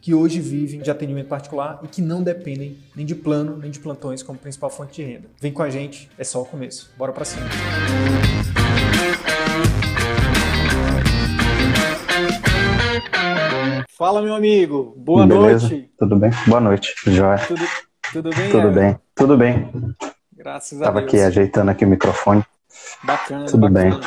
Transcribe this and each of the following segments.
que hoje vivem de atendimento particular e que não dependem nem de plano nem de plantões como principal fonte de renda. Vem com a gente, é só o começo. Bora para cima. Fala, meu amigo. Boa Beleza? noite. Tudo bem? Boa noite, Joia. Tudo, tudo bem? Tudo Evan? bem? Tudo bem. Graças a Tava Deus. aqui ajeitando aqui o microfone. Bacana, Tudo bacana.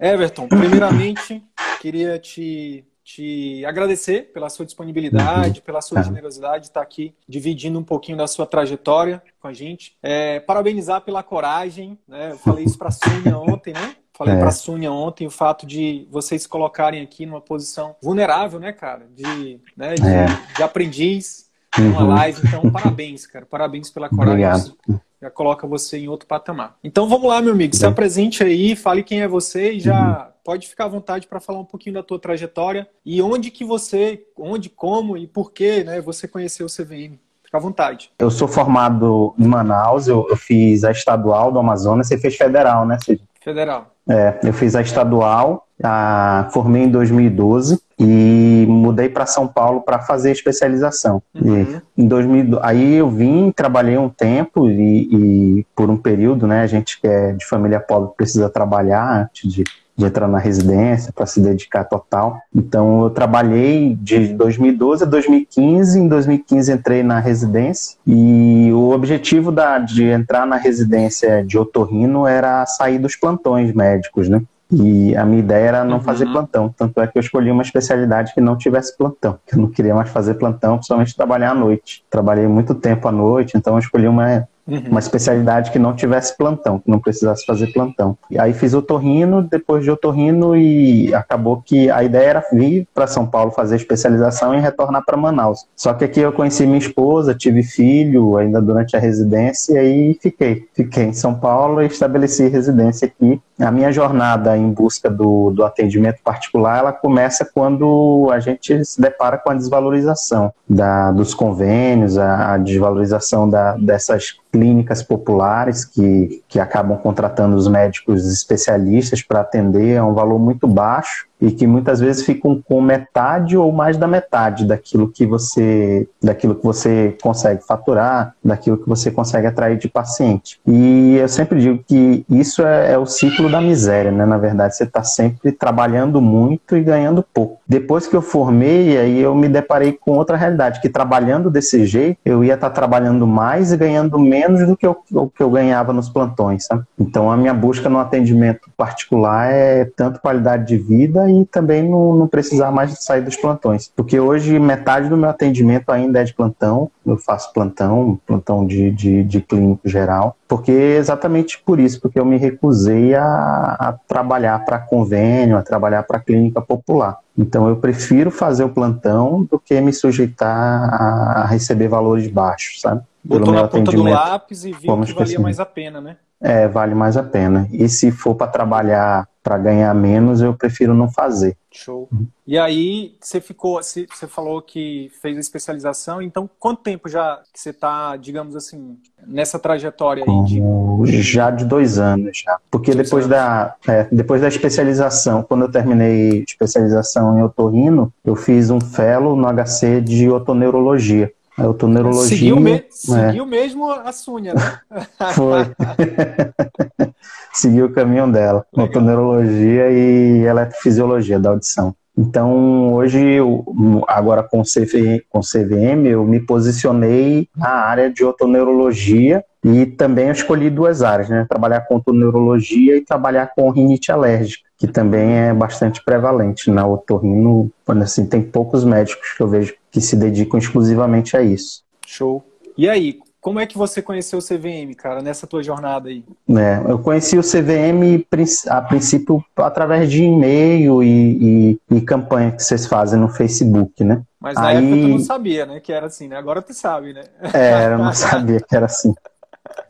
Everton, primeiramente, queria te, te agradecer pela sua disponibilidade, pela sua Tá. generosidade de estar aqui dividindo um pouquinho da sua trajetória com a gente. É, parabenizar pela coragem, né? Eu falei isso para a Sônia ontem, né? Falei É. para a Sônia ontem o fato de vocês se colocarem aqui numa posição vulnerável, né, cara? De, né, de, É. de aprendiz numa Uhum. live. Então, parabéns, cara. Parabéns pela coragem Obrigado. já coloca você em outro patamar. Então vamos lá, meu amigo, se apresente aí, fale quem é você e já Uhum. Pode ficar à vontade para falar um pouquinho da tua trajetória e onde que você, onde, como e por que, né, você conheceu o CVM. Fica à vontade. Eu sou formado em Manaus, eu, eu fiz a estadual do Amazonas, você fez federal, né, Cid? Federal. É, eu fiz a estadual, a, formei em 2012 e mudei para São Paulo para fazer especialização. Uhum. Em 2000, aí eu vim, trabalhei um tempo e, e por um período, né, a gente que é de família pobre precisa trabalhar antes de, de entrar na residência para se dedicar total. Então eu trabalhei de 2012 a 2015, em 2015 entrei na residência e o objetivo da, de entrar na residência de otorrino era sair dos plantões médicos, né? E a minha ideia era não Uhum. fazer plantão. Tanto é que eu escolhi uma especialidade que não tivesse plantão. Eu não queria mais fazer plantão, principalmente trabalhar à noite. Trabalhei muito tempo à noite, então eu escolhi uma, Uhum. uma especialidade que não tivesse plantão, que não precisasse fazer plantão. E aí fiz otorrino, depois de otorrino, e acabou que a ideia era vir para São Paulo fazer especialização e retornar para Manaus. Só que aqui eu conheci minha esposa, tive filho ainda durante a residência e aí fiquei. Fiquei em São Paulo e estabeleci residência aqui. A minha jornada em busca do, do atendimento particular, ela começa quando a gente se depara com a desvalorização da, dos convênios, a, a desvalorização da, dessas clínicas populares que, que acabam contratando os médicos especialistas para atender a um valor muito baixo e que muitas vezes ficam com metade ou mais da metade daquilo que você daquilo que você consegue faturar, daquilo que você consegue atrair de paciente. E eu sempre digo que isso é, é o ciclo da miséria, né? Na verdade, você está sempre trabalhando muito e ganhando pouco. Depois que eu formei, aí eu me deparei com outra realidade, que trabalhando desse jeito, eu ia estar trabalhando mais e ganhando menos do que eu, o que eu ganhava nos plantões, sabe? Então a minha busca no atendimento particular é tanto qualidade de vida e também não, não precisar mais de sair dos plantões. Porque hoje metade do meu atendimento ainda é de plantão, eu faço plantão, plantão de, de, de clínico geral, porque exatamente por isso, porque eu me recusei a, a trabalhar para convênio, a trabalhar para clínica popular. Então eu prefiro fazer o plantão do que me sujeitar a, receber valores baixos, sabe? Botou na ponta do lápis e viu que valia mais a pena, né? É, vale mais a pena. E se for para trabalhar para ganhar menos, eu prefiro não fazer. Show. E aí, você ficou, você falou que fez a especialização, então quanto tempo já que você está, digamos assim, nessa trajetória aí de. Já de dois anos já. Porque Dois depois anos. da, é, depois da especialização, quando eu terminei especialização em otorrino, eu fiz um fellow no HC de otoneurologia. A otoneurologia Seguiu, me- é, seguiu mesmo a Súnia, né? foi. Seguiu o caminho dela. Legal. Otoneurologia e eletrofisiologia da audição. Então, hoje, eu- agora com o CV com CVM, eu me posicionei na área de otoneurologia e também eu escolhi duas áreas, né? Trabalhar com otoneurologia e trabalhar com rinite alérgica, que também é bastante prevalente na otorrino. Quando assim, tem poucos médicos que eu vejo que se dedicam exclusivamente a isso. Show. E aí, como é que você conheceu o CVM, cara, nessa tua jornada aí? É, eu conheci o CVM a princípio através de e-mail e, e, e campanha que vocês fazem no Facebook, né? Mas na aí... época tu não sabia, né, que era assim, né? Agora tu sabe, né? É, eu não sabia que era assim.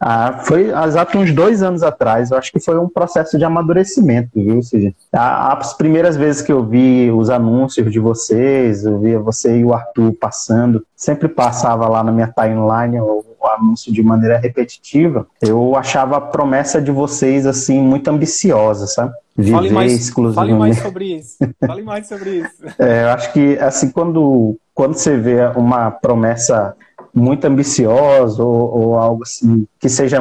Ah, foi exato uns dois anos atrás. Eu acho que foi um processo de amadurecimento, viu? Ou seja, as primeiras vezes que eu vi os anúncios de vocês, eu via você e o Arthur passando, sempre passava lá na minha timeline o, o anúncio de maneira repetitiva. Eu achava a promessa de vocês assim muito ambiciosa, sabe? Viver fale mais, exclusivamente. Fale mais sobre isso. Fale mais sobre isso. É, eu acho que assim quando quando você vê uma promessa muito ambicioso ou, ou, algo assim que seja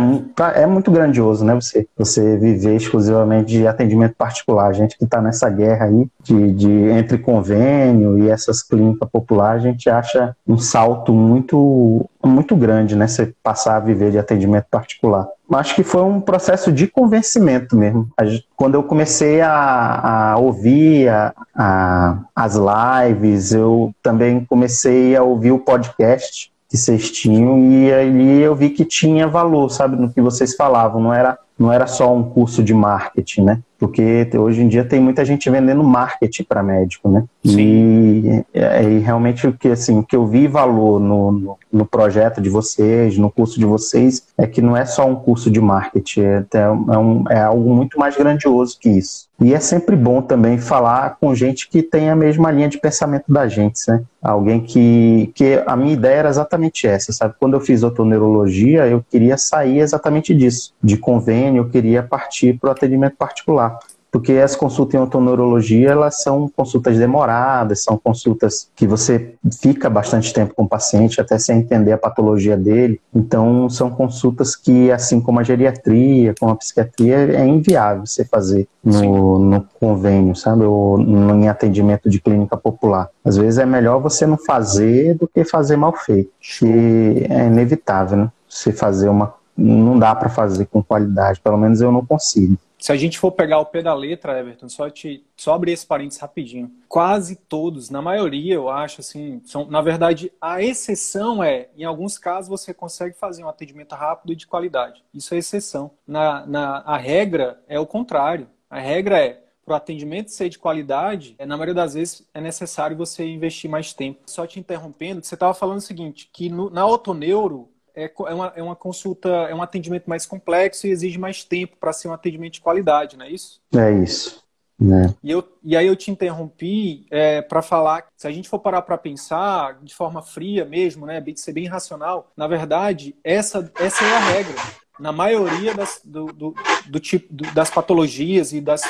é muito grandioso, né? Você você viver exclusivamente de atendimento particular, gente que está nessa guerra aí de, de entre convênio e essas clínicas populares, a gente acha um salto muito muito grande, né? Você passar a viver de atendimento particular. Acho que foi um processo de convencimento mesmo. Quando eu comecei a, a ouvir a, a, as lives, eu também comecei a ouvir o podcast que vocês tinham e ali eu vi que tinha valor, sabe, no que vocês falavam, não era não era só um curso de marketing, né? Porque hoje em dia tem muita gente vendendo marketing para médico, né? E, e, realmente o que assim, o que eu vi valor no, no, no, projeto de vocês, no curso de vocês, é que não é só um curso de marketing, é, é, um, é algo muito mais grandioso que isso. E é sempre bom também falar com gente que tem a mesma linha de pensamento da gente, né? Alguém que, que a minha ideia era exatamente essa, sabe? Quando eu fiz otoneurologia, eu queria sair exatamente disso, de convênio, eu queria partir para o atendimento particular porque as consultas em otoneurologia elas são consultas demoradas, são consultas que você fica bastante tempo com o paciente até sem entender a patologia dele. Então são consultas que, assim como a geriatria, como a psiquiatria, é inviável você fazer no, no convênio, sabe, ou no, em atendimento de clínica popular. Às vezes é melhor você não fazer do que fazer mal feito, que é inevitável, né? Você fazer uma não dá para fazer com qualidade, pelo menos eu não consigo se a gente for pegar o pé da letra, Everton, só, te, só abrir esse parênteses rapidinho. Quase todos, na maioria, eu acho, assim, são, na verdade, a exceção é, em alguns casos, você consegue fazer um atendimento rápido e de qualidade. Isso é exceção. Na, na, a regra é o contrário. A regra é, para o atendimento ser de qualidade, é, na maioria das vezes é necessário você investir mais tempo. Só te interrompendo, você estava falando o seguinte, que no, na Otoneuro, é, é, uma, é uma consulta, é um atendimento mais complexo e exige mais tempo para ser um atendimento de qualidade, não é isso? É isso. É. E, eu, e aí eu te interrompi é, para falar, se a gente for parar para pensar de forma fria mesmo, né, ser bem racional, na verdade, essa, essa é a regra. Na maioria das, do, do, do tipo, do, das patologias e, das,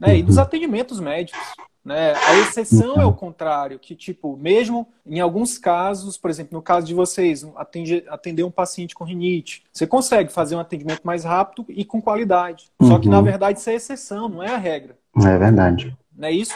né, e dos atendimentos médicos. Né? A exceção é o contrário, que, tipo, mesmo em alguns casos, por exemplo, no caso de vocês, atende, atender um paciente com rinite, você consegue fazer um atendimento mais rápido e com qualidade. Uhum. Só que, na uhum. verdade, isso é exceção, não é a regra. É verdade. Não é isso?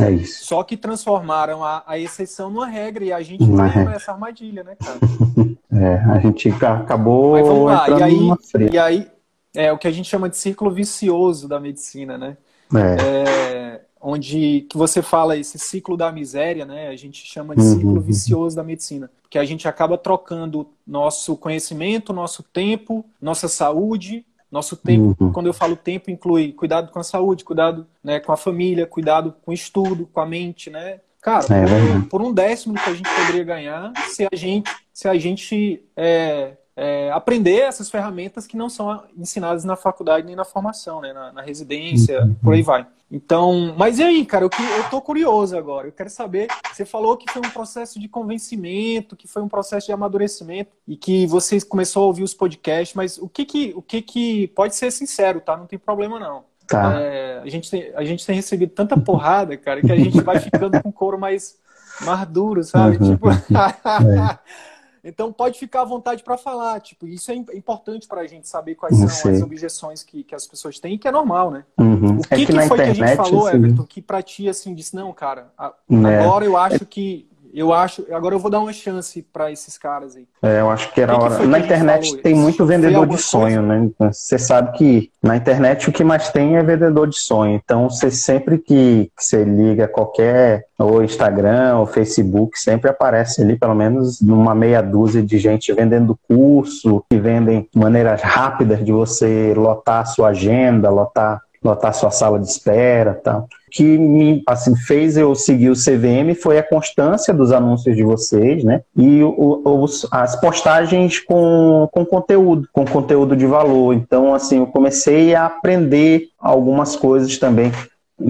É isso. Só que transformaram a, a exceção numa regra e a gente não é essa armadilha, né, cara? é, a gente acabou lá. E aí, e aí, é o que a gente chama de círculo vicioso da medicina, né? É. é onde que você fala esse ciclo da miséria, né? A gente chama de ciclo uhum. vicioso da medicina, porque a gente acaba trocando nosso conhecimento, nosso tempo, nossa saúde, nosso tempo. Uhum. Quando eu falo tempo, inclui cuidado com a saúde, cuidado né, com a família, cuidado com o estudo, com a mente, né? Cara, é por, por, um décimo que a gente poderia ganhar se a gente se a gente é, é, aprender essas ferramentas que não são ensinadas na faculdade nem na formação, né? na, na residência, uhum. por aí vai. Então, mas e aí, cara, eu, eu tô curioso agora. Eu quero saber. Você falou que foi um processo de convencimento, que foi um processo de amadurecimento e que você começou a ouvir os podcasts, mas o que que, o que, que pode ser sincero, tá? Não tem problema não. Tá. É, a, gente tem, a gente tem recebido tanta porrada, cara, que a gente vai ficando com couro mais, mais duro, sabe? Uhum. Tipo. é. Então pode ficar à vontade para falar. Tipo, isso é importante para a gente saber quais são as objeções que, que as pessoas têm, que é normal, né? Uhum. O que, é que, que foi internet, que a gente falou, assim... Everton, que para ti assim disse, não, cara, né? agora eu acho é... que Eu acho. Agora eu vou dar uma chance para esses caras aí. É, eu acho que era que hora. Que na internet tem muito vendedor de sonho, coisa? né? Você sabe que na internet o que mais tem é vendedor de sonho. Então, você sempre que, que você liga qualquer ou Instagram ou Facebook, sempre aparece ali pelo menos uma meia dúzia de gente vendendo curso, que vendem maneiras rápidas de você lotar a sua agenda, lotar lotar sua sala de espera tal. O que me assim, fez eu seguir o CVM foi a constância dos anúncios de vocês, né? E o, os, as postagens com, com conteúdo, com conteúdo de valor. Então, assim, eu comecei a aprender algumas coisas também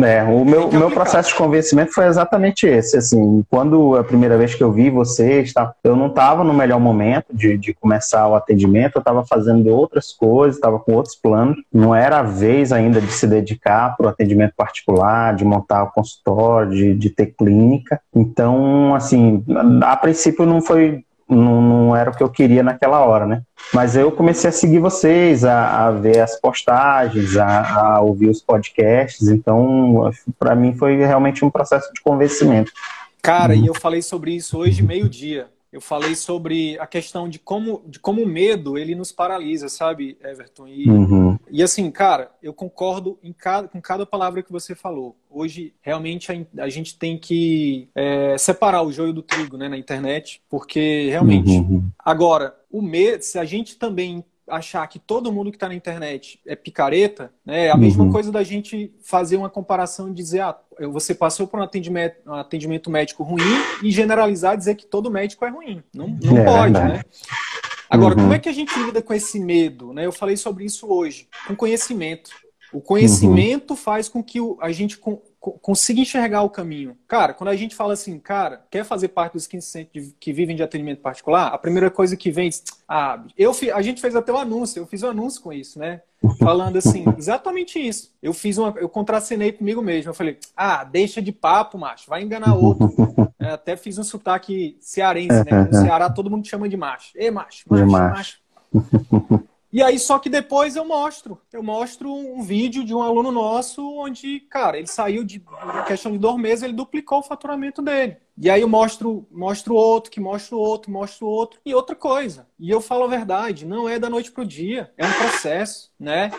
é, o meu, meu processo de convencimento foi exatamente esse. Assim, quando a primeira vez que eu vi vocês, tá, eu não estava no melhor momento de, de começar o atendimento, eu estava fazendo outras coisas, estava com outros planos. Não era a vez ainda de se dedicar para o atendimento particular, de montar o consultório, de, de ter clínica. Então, assim, a princípio não foi não, não, era o que eu queria naquela hora, né? Mas eu comecei a seguir vocês, a, a ver as postagens, a, a, ouvir os podcasts, então para mim foi realmente um processo de convencimento. Cara, e eu falei sobre isso hoje meio-dia eu falei sobre a questão de como, de como o medo ele nos paralisa, sabe, Everton? E, uhum. e assim, cara, eu concordo em cada, com cada palavra que você falou. Hoje, realmente, a, a gente tem que é, separar o joio do trigo né, na internet, porque realmente. Uhum. Agora, o medo, se a gente também achar que todo mundo que está na internet é picareta, né? É a mesma uhum. coisa da gente fazer uma comparação e dizer, ah, você passou por um atendimento, um atendimento médico ruim e generalizar e dizer que todo médico é ruim. Não, não é, pode, né? Agora, uhum. como é que a gente lida com esse medo? Né? Eu falei sobre isso hoje, com conhecimento. O conhecimento uhum. faz com que a gente consiga enxergar o caminho. Cara, quando a gente fala assim, cara, quer fazer parte dos 15% que vivem de atendimento particular, a primeira coisa que vem, ah, eu, a gente fez até o um anúncio, eu fiz um anúncio com isso, né? Falando assim, exatamente isso. Eu fiz uma, eu contracenei comigo mesmo. Eu falei, ah, deixa de papo, macho, vai enganar outro. É, até fiz um sotaque cearense, né? No Ceará todo mundo chama de macho. Ei, macho, macho, macho. macho. E aí, só que depois eu mostro. Eu mostro um vídeo de um aluno nosso onde, cara, ele saiu de questão de dois meses, ele duplicou o faturamento dele. E aí eu mostro, mostro outro, que mostro outro, mostro outro. E outra coisa. E eu falo a verdade, não é da noite pro dia, é um processo, né?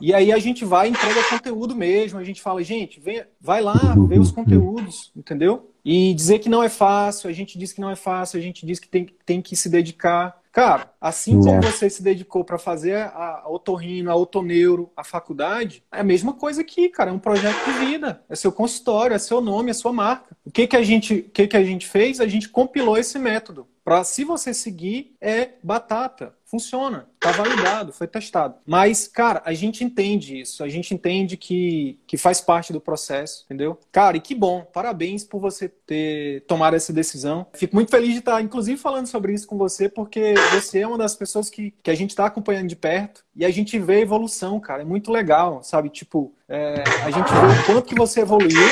E aí a gente vai e entrega conteúdo mesmo. A gente fala, gente, vem, vai lá, vê os conteúdos, entendeu? E dizer que não é fácil, a gente diz que não é fácil, a gente diz que tem, tem que se dedicar. Cara, assim como é. você se dedicou para fazer a otorrino, a otoneuro, a faculdade, é a mesma coisa aqui, cara. É um projeto de vida. É seu consultório, é seu nome, é sua marca. O que, que, a, gente, o que, que a gente fez? A gente compilou esse método. Para se você seguir, é batata. Funciona, tá validado, foi testado. Mas, cara, a gente entende isso, a gente entende que, que faz parte do processo, entendeu? Cara, e que bom, parabéns por você ter tomado essa decisão. Fico muito feliz de estar, inclusive, falando sobre isso com você, porque você é uma das pessoas que, que a gente está acompanhando de perto e a gente vê a evolução, cara. É muito legal, sabe? Tipo, é, a gente vê o quanto que você evoluiu,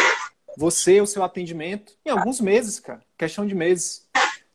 você, o seu atendimento, em alguns meses, cara. Questão de meses.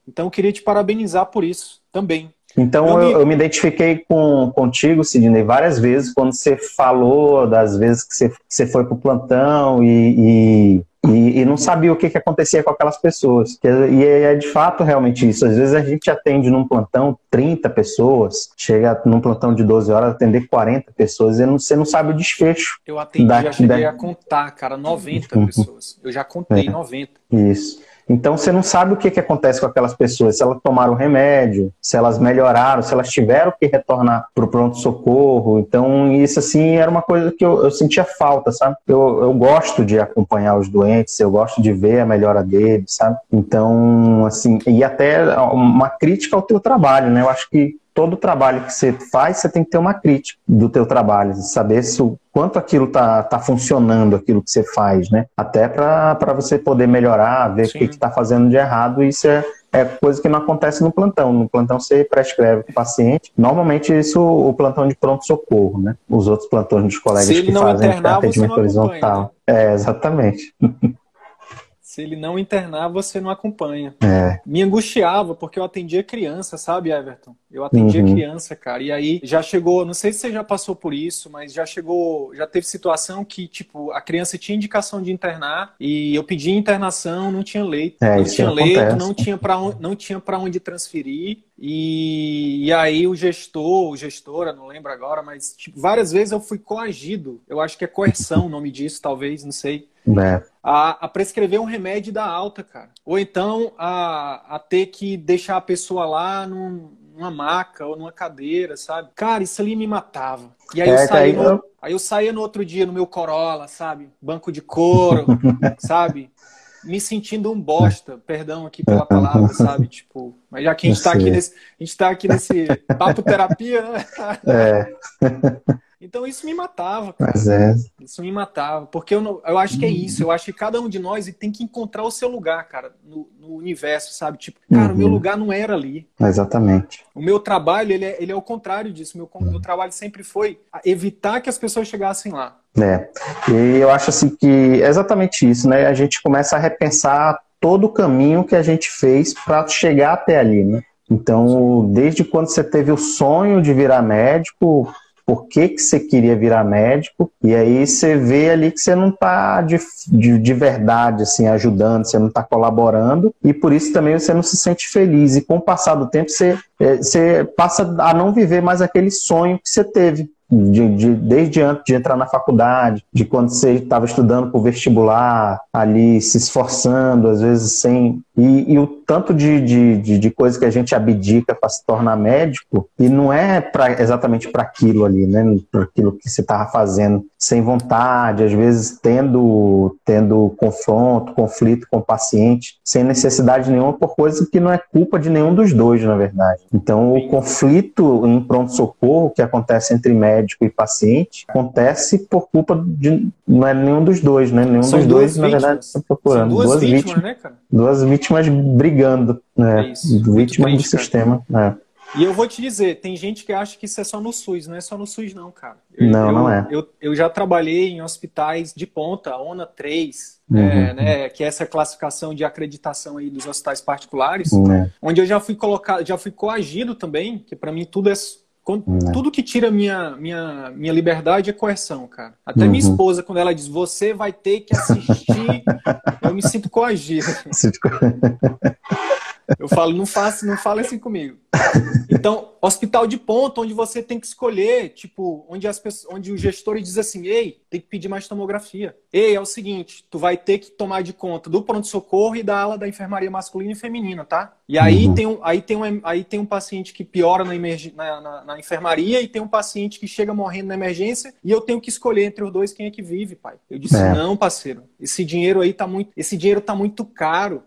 Então, eu queria te parabenizar por isso também. Então eu, eu, me identifiquei com, contigo, Sidney, várias vezes, quando você falou das vezes que você, que você foi para o plantão e, e, e, e, não sabia o que, que acontecia com aquelas pessoas. E é, é de fato realmente isso. Às vezes a gente atende num plantão 30 pessoas, chega num plantão de 12 horas atender 40 pessoas e não, você não sabe o desfecho. Eu atendi, da, já cheguei da... a contar, cara, 90 uhum. pessoas. Eu já contei é, 90. Isso. Então você não sabe o que, que acontece com aquelas pessoas, se elas tomaram remédio, se elas melhoraram, se elas tiveram que retornar para o pronto-socorro. Então, isso assim era uma coisa que eu, eu sentia falta, sabe? Eu, eu gosto de acompanhar os doentes, eu gosto de ver a melhora deles, sabe? Então, assim, e até uma crítica ao teu trabalho, né? Eu acho que todo trabalho que você faz, você tem que ter uma crítica do teu trabalho, saber se o quanto aquilo tá, tá funcionando, aquilo que você faz, né? Até para você poder melhorar, ver Sim. o que está fazendo de errado, isso é, é coisa que não acontece no plantão. No plantão você prescreve o paciente. Normalmente isso o plantão de pronto-socorro, né? Os outros plantões dos colegas que fazem internar, atendimento horizontal. Né? É, exatamente. Se ele não internar, você não acompanha. É. Me angustiava, porque eu atendia criança, sabe, Everton? Eu atendia Uhum. criança, cara. E aí já chegou, não sei se você já passou por isso, mas já chegou, já teve situação que, tipo, a criança tinha indicação de internar e eu pedi internação, não tinha leito. É, não tinha leito, não tinha para onde, não tinha para onde transferir. E, e aí o gestor, o gestora, não lembro agora, mas tipo, várias vezes eu fui coagido. Eu acho que é coerção o nome disso, talvez, não sei É. a, a prescrever um remédio da alta, cara. Ou então a, a ter que deixar a pessoa lá num- numa maca ou numa cadeira, sabe? Cara, isso ali me matava. E aí, É, eu, saía aí no, aí eu saía no outro dia no meu Corolla, sabe? Banco de couro, sabe? Me sentindo um bosta, perdão aqui pela palavra, sabe? Tipo, mas já que a gente tá Eu aqui nesse, a gente tá aqui nesse papo terapia, né? É, Então isso me matava, cara. mas é. Isso me matava, porque eu, não, eu acho que é isso. Eu acho que cada um de nós tem que encontrar o seu lugar, cara, no, no universo, sabe? Tipo, cara, o meu Uhum. lugar não era ali. Exatamente. O meu trabalho, ele é, ele é o contrário disso. Meu, meu trabalho sempre foi evitar que as pessoas chegassem lá. É. E eu acho assim que é exatamente isso, né? A gente começa a repensar todo o caminho que a gente fez para chegar até ali, né? Então, desde quando você teve o sonho de virar médico, por que, que você queria virar médico? E aí você vê ali que você não está de, de, de verdade assim, ajudando, você não está colaborando, e por isso também você não se sente feliz. E com o passar do tempo, você, eh, você passa a não viver mais aquele sonho que você teve. De, de- desde antes de entrar na faculdade, de quando você estava estudando para o vestibular, ali se esforçando, às vezes sem. E, e o tanto de, de, de, de coisa que a gente abdica para se tornar médico, e não é pra, exatamente para aquilo ali, né? Para aquilo que você estava fazendo sem vontade, às vezes tendo, tendo confronto, conflito com o paciente, sem necessidade nenhuma, por coisa que não é culpa de nenhum dos dois, na verdade. Então, o conflito em pronto-socorro que acontece entre médico e paciente acontece por culpa de. Não é nenhum dos dois, né? Nenhum São dos dois, na verdade, vítimas. estão procurando. São duas, Duas vítimas, vítimas, né, cara? duas vítimas brigando, né? É vítimas do sistema. é. E eu vou te dizer, tem gente que acha que isso é só no SUS, não é só no SUS não, cara. Não, eu, não é. Eu, eu já trabalhei em hospitais de ponta, ONA 3, Uhum. é, né, que é essa classificação de acreditação aí dos hospitais particulares, Né? onde eu já fui colocado, já fui coagido também, que pra mim tudo é quando- Né. tudo que tira minha, minha, minha liberdade é coerção, cara. Até Uhum. minha esposa, quando ela diz, você vai ter que assistir, eu me sinto coagido. Eu falo, não faça, não fale assim comigo. Então, hospital de ponta, onde você tem que escolher, tipo, onde as pessoas, onde o gestor diz assim, ei, tem que pedir mais tomografia. Ei, é o seguinte, tu vai ter que tomar de conta do pronto-socorro e da ala da enfermaria masculina e feminina, tá? E aí, Uhum. tem, um, aí, tem, um, aí tem um paciente que piora na, emerg... na, na, na enfermaria e tem um paciente que chega morrendo na emergência e eu tenho que escolher entre os dois quem é que vive, pai. Eu disse, É. não, parceiro, esse dinheiro aí tá muito, esse dinheiro tá muito caro.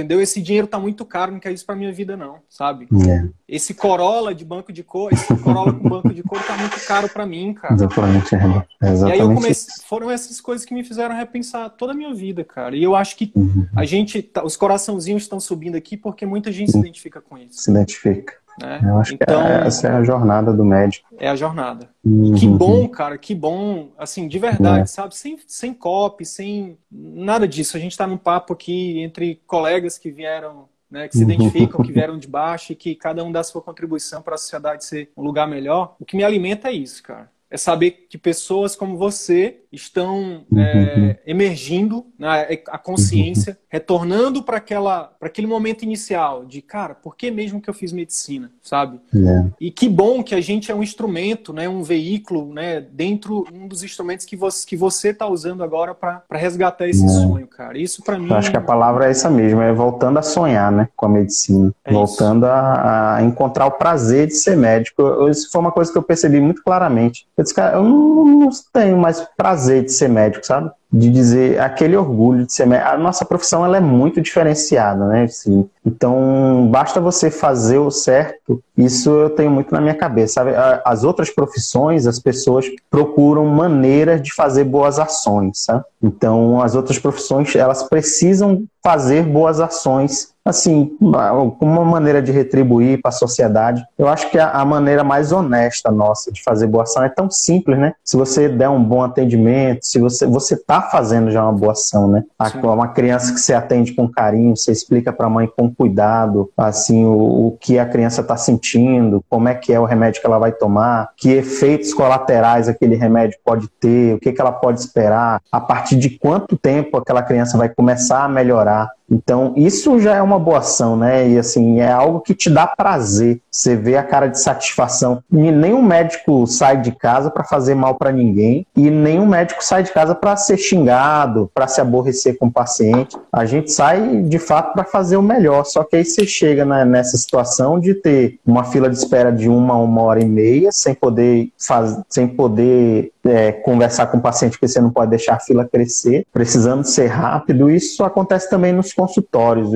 Entendeu? Esse dinheiro tá muito caro, não quero isso pra minha vida, não, sabe? É, Esse Corolla de banco de cor, esse Corolla com banco de cor tá muito caro pra mim, cara. exatamente. é, E aí eu exatamente comecei, foram essas coisas que me fizeram repensar toda a minha vida, cara. E eu acho que Uhum. a gente, tá- os coraçãozinhos estão subindo aqui porque muita gente se identifica com isso, se identifica. Né? Eu acho Então, que essa é a jornada do médico. é a jornada. Que Uhum. bom, cara, que bom, assim, de verdade, sabe? Sem, sem copy, sem nada disso. A gente tá num papo aqui entre colegas que vieram, né, que se Uhum. identificam, que vieram de baixo e que cada um dá sua contribuição para a sociedade ser um lugar melhor. O que me alimenta é isso, cara. É saber que pessoas como você estão é, emergindo né, a consciência, retornando para aquela, para aquele momento inicial de, cara, por que mesmo que eu fiz medicina, sabe? É. E que bom que a gente é um instrumento, né, um veículo, né, dentro um dos instrumentos que você que você está usando agora para resgatar esse É. sonho, cara. Isso para mim. Eu acho que a palavra é essa mesmo, é voltando a sonhar, né, com a medicina, É voltando a, a encontrar o prazer de ser médico. Isso foi uma coisa que eu percebi muito claramente. Eu disse, cara, eu não, não tenho mais prazer de ser médico, sabe? De dizer aquele orgulho de ser médico. A nossa profissão ela é muito diferenciada, né? Assim, então, basta você fazer o certo. Isso eu tenho muito na minha cabeça, sabe? As outras profissões, as pessoas procuram maneiras de fazer boas ações, sabe? Então, as outras profissões, elas precisam fazer boas ações assim, uma maneira de retribuir para a sociedade. Eu acho que a, a, maneira mais honesta nossa de fazer boa ação é tão simples, né? Se você der um bom atendimento, se você você tá fazendo já uma boa ação, né? Uma criança que você atende com carinho, você explica para a mãe com cuidado, assim, o, o que a criança está sentindo, como é que é o remédio que ela vai tomar, que efeitos colaterais aquele remédio pode ter, o que, que ela pode esperar, a partir de quanto tempo aquela criança vai começar a melhorar. Então, isso já é uma boa ação, né? E assim, é algo que te dá prazer. Você vê a cara de satisfação. E nenhum médico sai de casa para fazer mal para ninguém, e nenhum médico sai de casa para ser xingado, para se aborrecer com o paciente. A gente sai de fato para fazer o melhor. Só que aí você chega né, nessa situação de ter uma fila de espera de uma a uma hora e meia, sem poder, faz... sem poder é, conversar com o paciente, porque você não pode deixar a fila crescer, precisando ser rápido. Isso acontece também nos consultórios.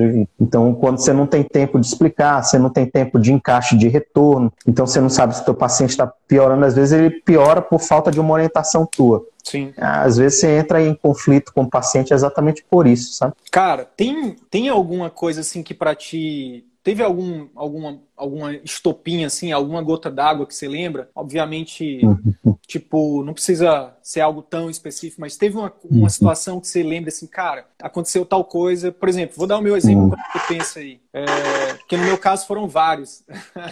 Então, quando você não tem tempo de explicar, você não tem tempo de encaixe de retorno, então você não sabe se o seu paciente está piorando, às vezes ele piora por falta de uma orientação tua. Sim. Às vezes você entra em conflito com o paciente exatamente por isso, sabe? Cara, tem, tem alguma coisa assim que para ti Teve algum, alguma, alguma estopinha, assim, alguma gota d'água que você lembra? Obviamente, uhum. tipo, não precisa ser algo tão específico, mas teve uma, uma uhum. situação que você lembra assim, cara, aconteceu tal coisa. Por exemplo, vou dar o meu exemplo uhum. quando você pensa aí. É, porque no meu caso foram vários.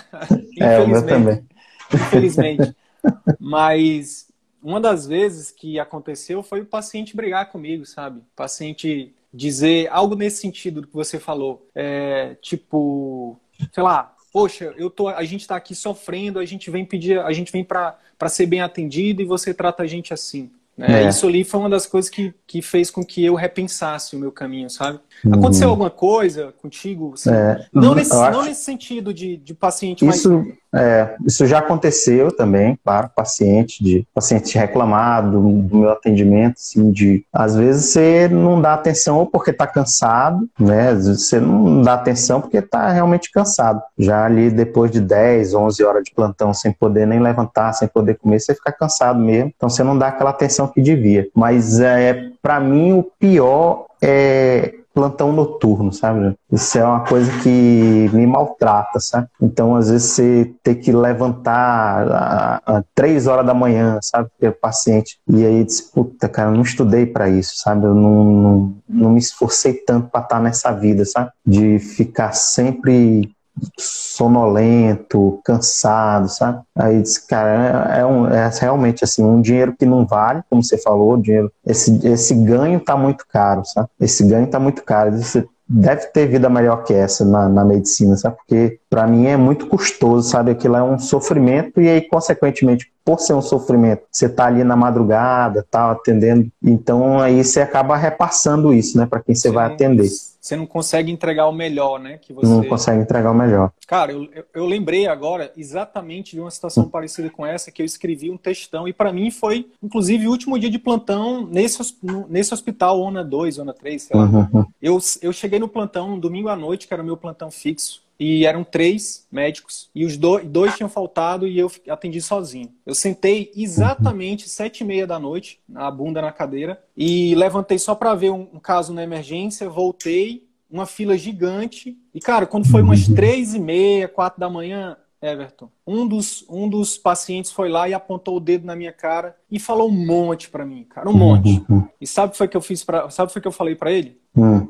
é, meu também. Infelizmente. mas uma das vezes que aconteceu foi o paciente brigar comigo, sabe? O paciente dizer algo nesse sentido do que você falou. É, tipo, sei lá, poxa, eu tô, a gente está aqui sofrendo, a gente vem pedir, a gente vem para ser bem atendido e você trata a gente assim. Né? É. Isso ali foi uma das coisas que, que fez com que eu repensasse o meu caminho, sabe? Uhum. Aconteceu alguma coisa contigo? Assim? É. Não, nesse, acho... não nesse sentido de, de paciente, isso, mas... É, isso já aconteceu também, claro, paciente, de paciente reclamar do, meu atendimento, assim, de às vezes você não dá atenção ou porque está cansado, né? Você não dá atenção porque está realmente cansado. Já ali depois de 10, 11 horas de plantão sem poder nem levantar, sem poder comer, você fica cansado mesmo. Então você não dá aquela atenção que devia. Mas é, para mim o pior é plantão noturno, sabe? Isso é uma coisa que me maltrata, sabe? Então, às vezes, você tem que levantar às três horas da manhã, sabe? Pelo paciente. E aí, diz, puta, cara, eu não estudei para isso, sabe? Eu não, não, não me esforcei tanto para estar nessa vida, sabe? De ficar sempre sonolento, cansado, sabe? Aí disse, cara, é, é, um, é, realmente assim, um dinheiro que não vale, como você falou, dinheiro, esse, esse ganho tá muito caro, sabe? Esse ganho tá muito caro. Você deve ter vida melhor que essa na, na medicina, sabe? Porque para mim é muito custoso, sabe? Aquilo é um sofrimento e aí, consequentemente, por ser um sofrimento, você tá ali na madrugada, tá atendendo, então aí você acaba repassando isso, né, para quem você vai atender você não consegue entregar o melhor, né? Que você... Não consegue entregar o melhor. Cara, eu, eu lembrei agora exatamente de uma situação parecida com essa, que eu escrevi um textão, e para mim foi, inclusive, o último dia de plantão nesse, nesse hospital, ONA 2, ONA 3, sei lá. Uhum. Eu, eu cheguei no plantão um domingo à noite, que era o meu plantão fixo, e eram três médicos e os dois, dois tinham faltado e eu atendi sozinho. Eu sentei exatamente sete e meia da noite, a bunda na cadeira e levantei só para ver um, um, caso na emergência, voltei, uma fila gigante e cara, quando foi umas três e meia, quatro da manhã, Everton, um dos, um dos pacientes foi lá e apontou o dedo na minha cara e falou um monte para mim, cara, um monte. E sabe o que foi que eu fiz para, sabe o que foi que eu falei para ele? Hum.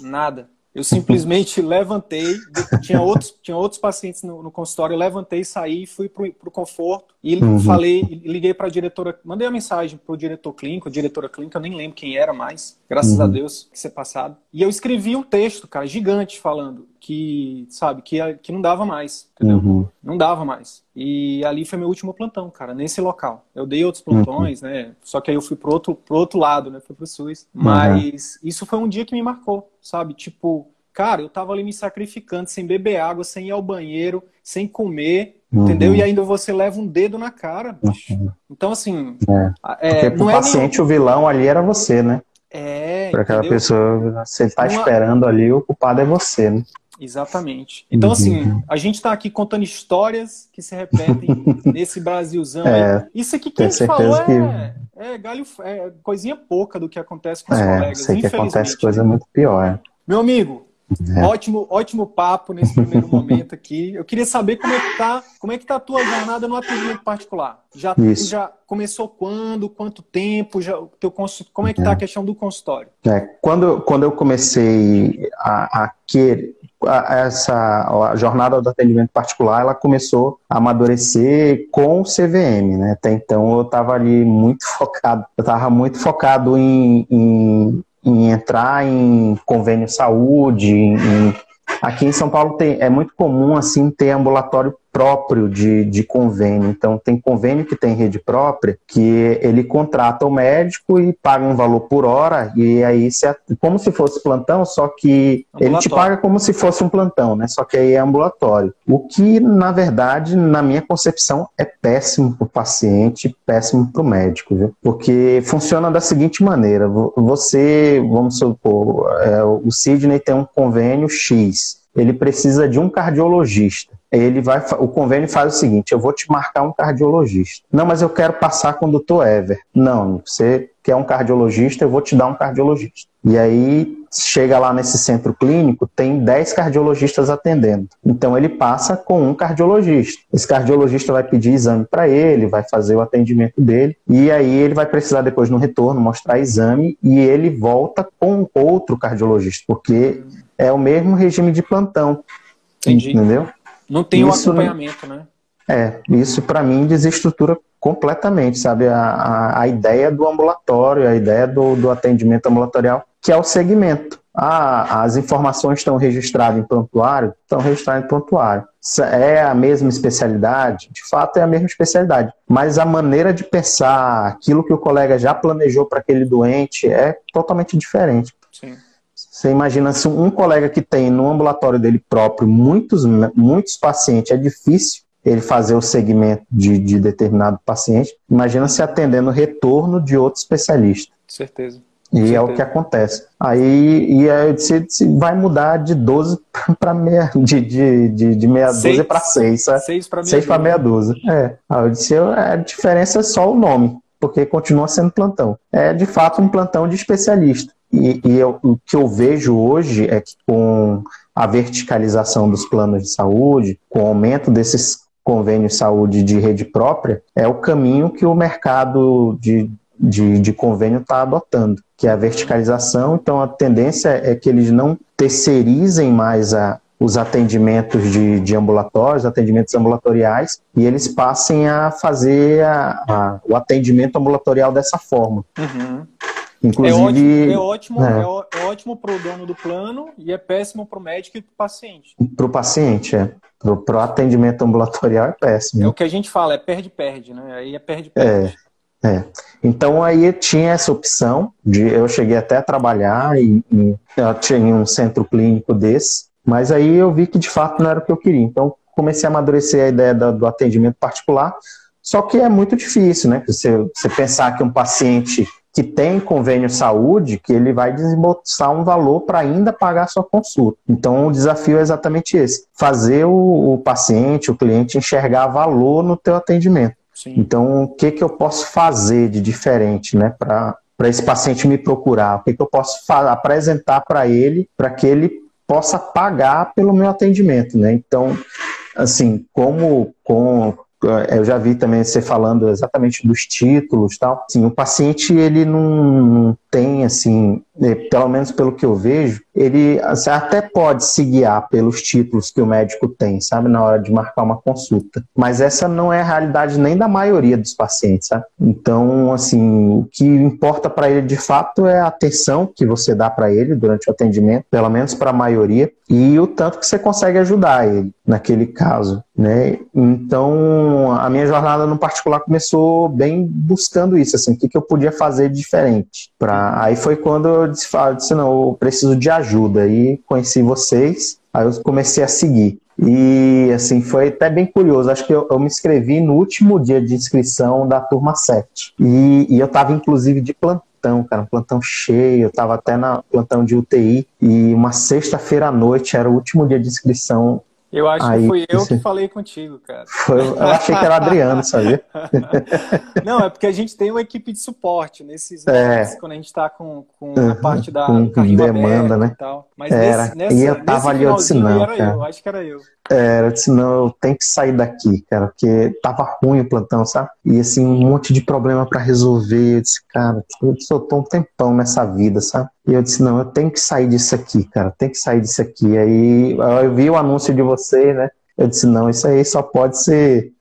Nada. Eu simplesmente levantei, tinha outros, tinha outros pacientes no, no consultório, eu levantei, saí, fui para o conforto e uhum. falei, liguei para a diretora, mandei uma mensagem para o diretor clínico, a diretora clínica, eu nem lembro quem era mais, graças uhum. a Deus, que ser passado. E eu escrevi um texto, cara, gigante, falando que, sabe, que, que não dava mais, entendeu? Uhum. Não dava mais. E ali foi meu último plantão, cara, nesse local. Eu dei outros plantões, uhum. né? Só que aí eu fui pro outro, pro outro lado, né? Fui pro SUS. Uhum. Mas isso foi um dia que me marcou, sabe? Tipo, cara, eu tava ali me sacrificando, sem beber água, sem ir ao banheiro, sem comer, uhum. entendeu? E ainda você leva um dedo na cara, bicho. Uhum. Então, assim. É. é Porque pro é paciente, nenhum... o vilão ali era você, né? É. Para aquela entendeu? pessoa, ele tá Uma... esperando ali, o culpado é você, né? Exatamente. Então, assim, uhum. a gente está aqui contando histórias que se repetem nesse Brasilzão. É, Isso aqui que a gente falou é, que... é, galho, é coisinha pouca do que acontece com os é, colegas. Sei que acontece coisa muito pior. Meu amigo, É. Ótimo, ótimo papo nesse primeiro momento aqui. Eu queria saber como é que tá, como é que tá a tua jornada no atendimento particular. Já, já começou quando, quanto tempo, já, teu, como é que tá a é. questão do consultório? É, quando, quando eu comecei a, a querer, essa a jornada do atendimento particular ela começou a amadurecer com o CVM, né? Até então eu estava ali muito focado, eu estava muito focado em, em em entrar em convênio saúde, em, aqui em São Paulo tem, é muito comum assim ter ambulatório próprio de, de convênio. Então, tem convênio que tem rede própria, que ele contrata o médico e paga um valor por hora, e aí, se, como se fosse plantão, só que ele te paga como se fosse um plantão, né? Só que aí é ambulatório. O que, na verdade, na minha concepção, é péssimo para o paciente, péssimo para o médico, viu? Porque funciona da seguinte maneira: você, vamos supor, é, o Sidney tem um convênio X ele precisa de um cardiologista. Ele vai, o convênio faz o seguinte: eu vou te marcar um cardiologista. Não, mas eu quero passar com o doutor Ever. Não, você quer um cardiologista, eu vou te dar um cardiologista. E aí chega lá nesse centro clínico, tem 10 cardiologistas atendendo. Então ele passa com um cardiologista. Esse cardiologista vai pedir exame para ele, vai fazer o atendimento dele, e aí ele vai precisar depois no retorno mostrar exame e ele volta com outro cardiologista, porque é o mesmo regime de plantão. Entendi. Entendeu? Não tem o um acompanhamento, né? É, isso para mim desestrutura completamente, sabe? A, a, a, ideia do ambulatório, a ideia do, do atendimento ambulatorial, que é o segmento. Ah, as informações estão registradas em prontuário? Estão registradas em prontuário. É a mesma especialidade? De fato, é a mesma especialidade. Mas a maneira de pensar, aquilo que o colega já planejou para aquele doente, é totalmente diferente. Você imagina se um colega que tem no ambulatório dele próprio muitos, muitos pacientes, é difícil ele fazer o segmento de, de determinado paciente. Imagina se atendendo o retorno de outro especialista. Certeza. E certeza. é o que acontece. Aí, e aí vai mudar de 12 para meia, de, de, de, de meia seis, dúzia para 6. 6 para meia, meia dúzia. É. Aí eu disse, a diferença é só o nome, porque continua sendo plantão. É de fato um plantão de especialista. E, e eu, o que eu vejo hoje é que com a verticalização dos planos de saúde, com o aumento desses convênios de saúde de rede própria, é o caminho que o mercado de, de, de convênio está adotando, que é a verticalização. Então, a tendência é que eles não terceirizem mais a, os atendimentos de, de ambulatórios, atendimentos ambulatoriais, e eles passem a fazer a, a, o atendimento ambulatorial dessa forma. Uhum. Inclusive, é ótimo, é ótimo, é. é ótimo para o dono do plano e é péssimo para o médico e para o paciente. Para o paciente, é. Para o atendimento ambulatorial é péssimo. É o que a gente fala, é perde-perde, né? Aí é perde-perde. É, é. Então aí tinha essa opção de eu cheguei até a trabalhar e, e eu tinha um centro clínico desse, mas aí eu vi que de fato não era o que eu queria. Então comecei a amadurecer a ideia do, do atendimento particular. Só que é muito difícil, né? Você, você pensar que um paciente que tem convênio saúde, que ele vai desembolsar um valor para ainda pagar a sua consulta. Então, o desafio é exatamente esse: fazer o, o paciente, o cliente, enxergar valor no teu atendimento. Sim. Então, o que, que eu posso fazer de diferente né, para esse paciente me procurar? O que, que eu posso apresentar para ele para que ele possa pagar pelo meu atendimento? Né? Então, assim, como com, eu já vi também você falando exatamente dos títulos tal. Sim, o paciente ele não tem assim, é, pelo menos pelo que eu vejo, ele assim, até pode se guiar pelos títulos que o médico tem, sabe, na hora de marcar uma consulta. Mas essa não é a realidade nem da maioria dos pacientes, sabe? Então, assim, o que importa para ele de fato é a atenção que você dá para ele durante o atendimento, pelo menos para a maioria, e o tanto que você consegue ajudar ele naquele caso, né? Então, a minha jornada no particular começou bem buscando isso, assim, o que, que eu podia fazer diferente para Aí foi quando eu disse, eu disse, não, eu preciso de ajuda. Aí conheci vocês, aí eu comecei a seguir. E assim, foi até bem curioso. Acho que eu, eu me inscrevi no último dia de inscrição da turma 7. E, e eu estava inclusive de plantão, cara, um plantão cheio, eu estava até na plantão de UTI. E uma sexta-feira à noite era o último dia de inscrição Eu acho Aí, que fui eu que falei contigo, cara. Foi, eu achei que era Adriano, sabia? Não, é porque a gente tem uma equipe de suporte nesses é. quando a gente está com, com uhum, a parte da com demanda, né? e tal. Mas era. Nesse, nessa, e eu tava ali, eu disse, não, era cara. eu, acho que era eu. Era, eu disse, não, eu tenho que sair daqui, cara, porque tava ruim o plantão, sabe? E assim, um monte de problema para resolver. Eu disse, cara, eu tô um tempão nessa vida, sabe? E eu disse, não, eu tenho que sair disso aqui, cara, tenho que sair disso aqui. Aí eu vi o anúncio de você, né? Eu disse, não, isso aí só pode ser.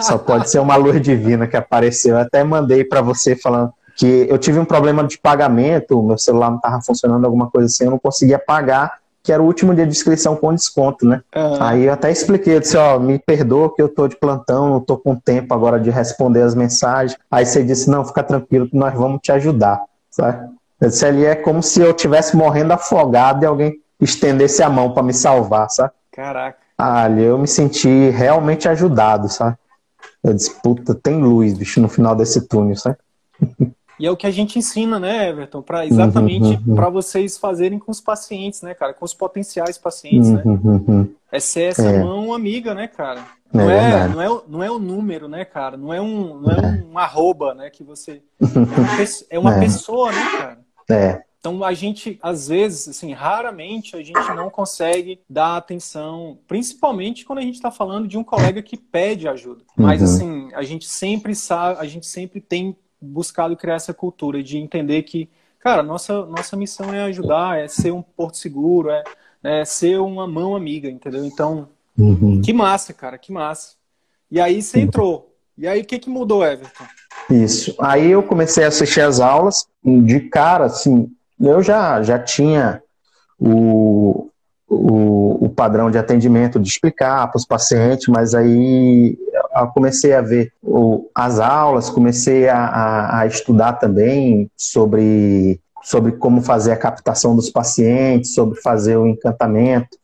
Só pode ser uma luz divina que apareceu. Eu até mandei para você falando que eu tive um problema de pagamento, meu celular não estava funcionando, alguma coisa assim, eu não conseguia pagar que era o último dia de inscrição com desconto, né? Uhum. Aí eu até expliquei, eu disse, ó, me perdoa que eu tô de plantão, não tô com tempo agora de responder as mensagens. Aí você disse, não, fica tranquilo que nós vamos te ajudar, sabe? Eu disse, ali é como se eu tivesse morrendo afogado e alguém estendesse a mão para me salvar, sabe? Caraca. Ali eu me senti realmente ajudado, sabe? Eu disse, puta, tem luz, bicho, no final desse túnel, sabe? E é o que a gente ensina, né, Everton? Para exatamente uhum, uhum. para vocês fazerem com os pacientes, né, cara? Com os potenciais pacientes, né? Uhum, uhum. é ser essa é. mão amiga, né, cara? É não é, é não, é, não é o número, né, cara? Não é um, não é, é. um arroba, né, que você... É uma, é. pessoa, né, cara? É. Então a gente, às vezes, assim, raramente a gente não consegue dar atenção, principalmente quando a gente está falando de um colega que pede ajuda. Mas uhum. assim, a gente sempre sabe, a gente sempre tem buscado criar essa cultura de entender que, cara, nossa, nossa missão é ajudar, é ser um porto seguro, é, é ser uma mão amiga, entendeu? Então, uhum. que massa, cara, que massa. E aí você entrou. E aí o que, que mudou, Everton? Isso. Aí eu comecei a assistir as aulas, de cara, assim, eu já, já tinha o, o, o padrão de atendimento, de explicar para os pacientes, mas aí comecei a ver o, as aulas, comecei a, a, a, estudar também sobre, sobre como fazer a captação dos pacientes, sobre fazer o encantamento,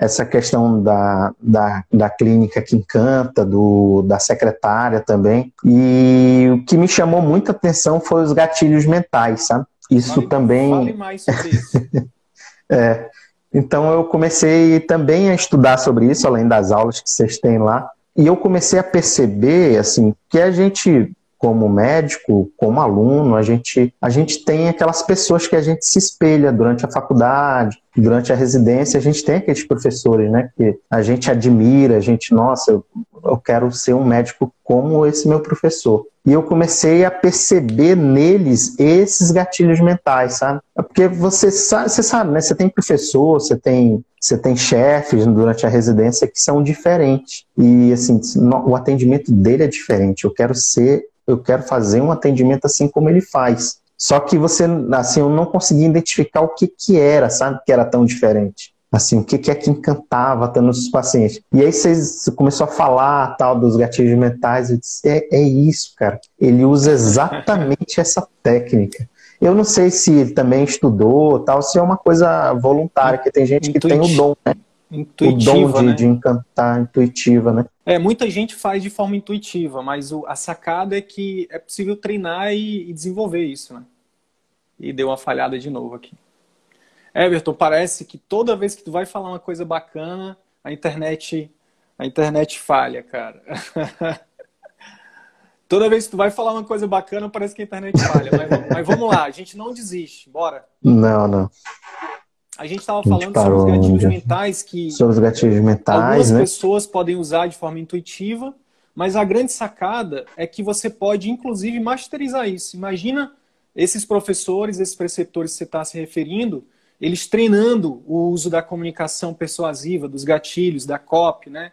essa questão da, da, da clínica que encanta, do, da secretária também. E o que me chamou muita atenção foi os gatilhos mentais, sabe? Isso fale, também. Fale mais sobre isso. é, então eu comecei também a estudar sobre isso, além das aulas que vocês têm lá. E eu comecei a perceber, assim, que a gente, como médico, como aluno, a gente, a gente tem aquelas pessoas que a gente se espelha durante a faculdade, durante a residência, a gente tem aqueles professores, né, que a gente admira, a gente, nossa, eu, eu quero ser um médico como esse meu professor. E eu comecei a perceber neles esses gatilhos mentais, sabe? É porque você sabe, você sabe, né? Você tem professor, você tem, você tem chefes durante a residência que são diferentes. E assim, o atendimento dele é diferente. Eu quero ser, eu quero fazer um atendimento assim como ele faz. Só que você, assim, eu não conseguia identificar o que que era, sabe? Que era tão diferente assim, o que, que é que encantava tanto nos pacientes. E aí você começou a falar tal dos gatilhos mentais, eu disse, é, é isso, cara. Ele usa exatamente essa técnica. Eu não sei se ele também estudou tal, se é uma coisa voluntária, que tem gente que tem o dom, né? Intuitiva, o dom de, né? de encantar, intuitiva, né? É, muita gente faz de forma intuitiva, mas o, a sacada é que é possível treinar e, e desenvolver isso, né? E deu uma falhada de novo aqui. Everton, parece que toda vez que tu vai falar uma coisa bacana, a internet, a internet falha, cara. toda vez que tu vai falar uma coisa bacana, parece que a internet falha. Mas, mas vamos lá, a gente não desiste, bora. Não, não. A gente estava falando sobre os gatilhos mentais que sobre os gatilhos mentais, algumas né? pessoas podem usar de forma intuitiva, mas a grande sacada é que você pode inclusive masterizar isso. Imagina esses professores, esses preceptores que você está se referindo, eles treinando o uso da comunicação persuasiva, dos gatilhos, da COP, né?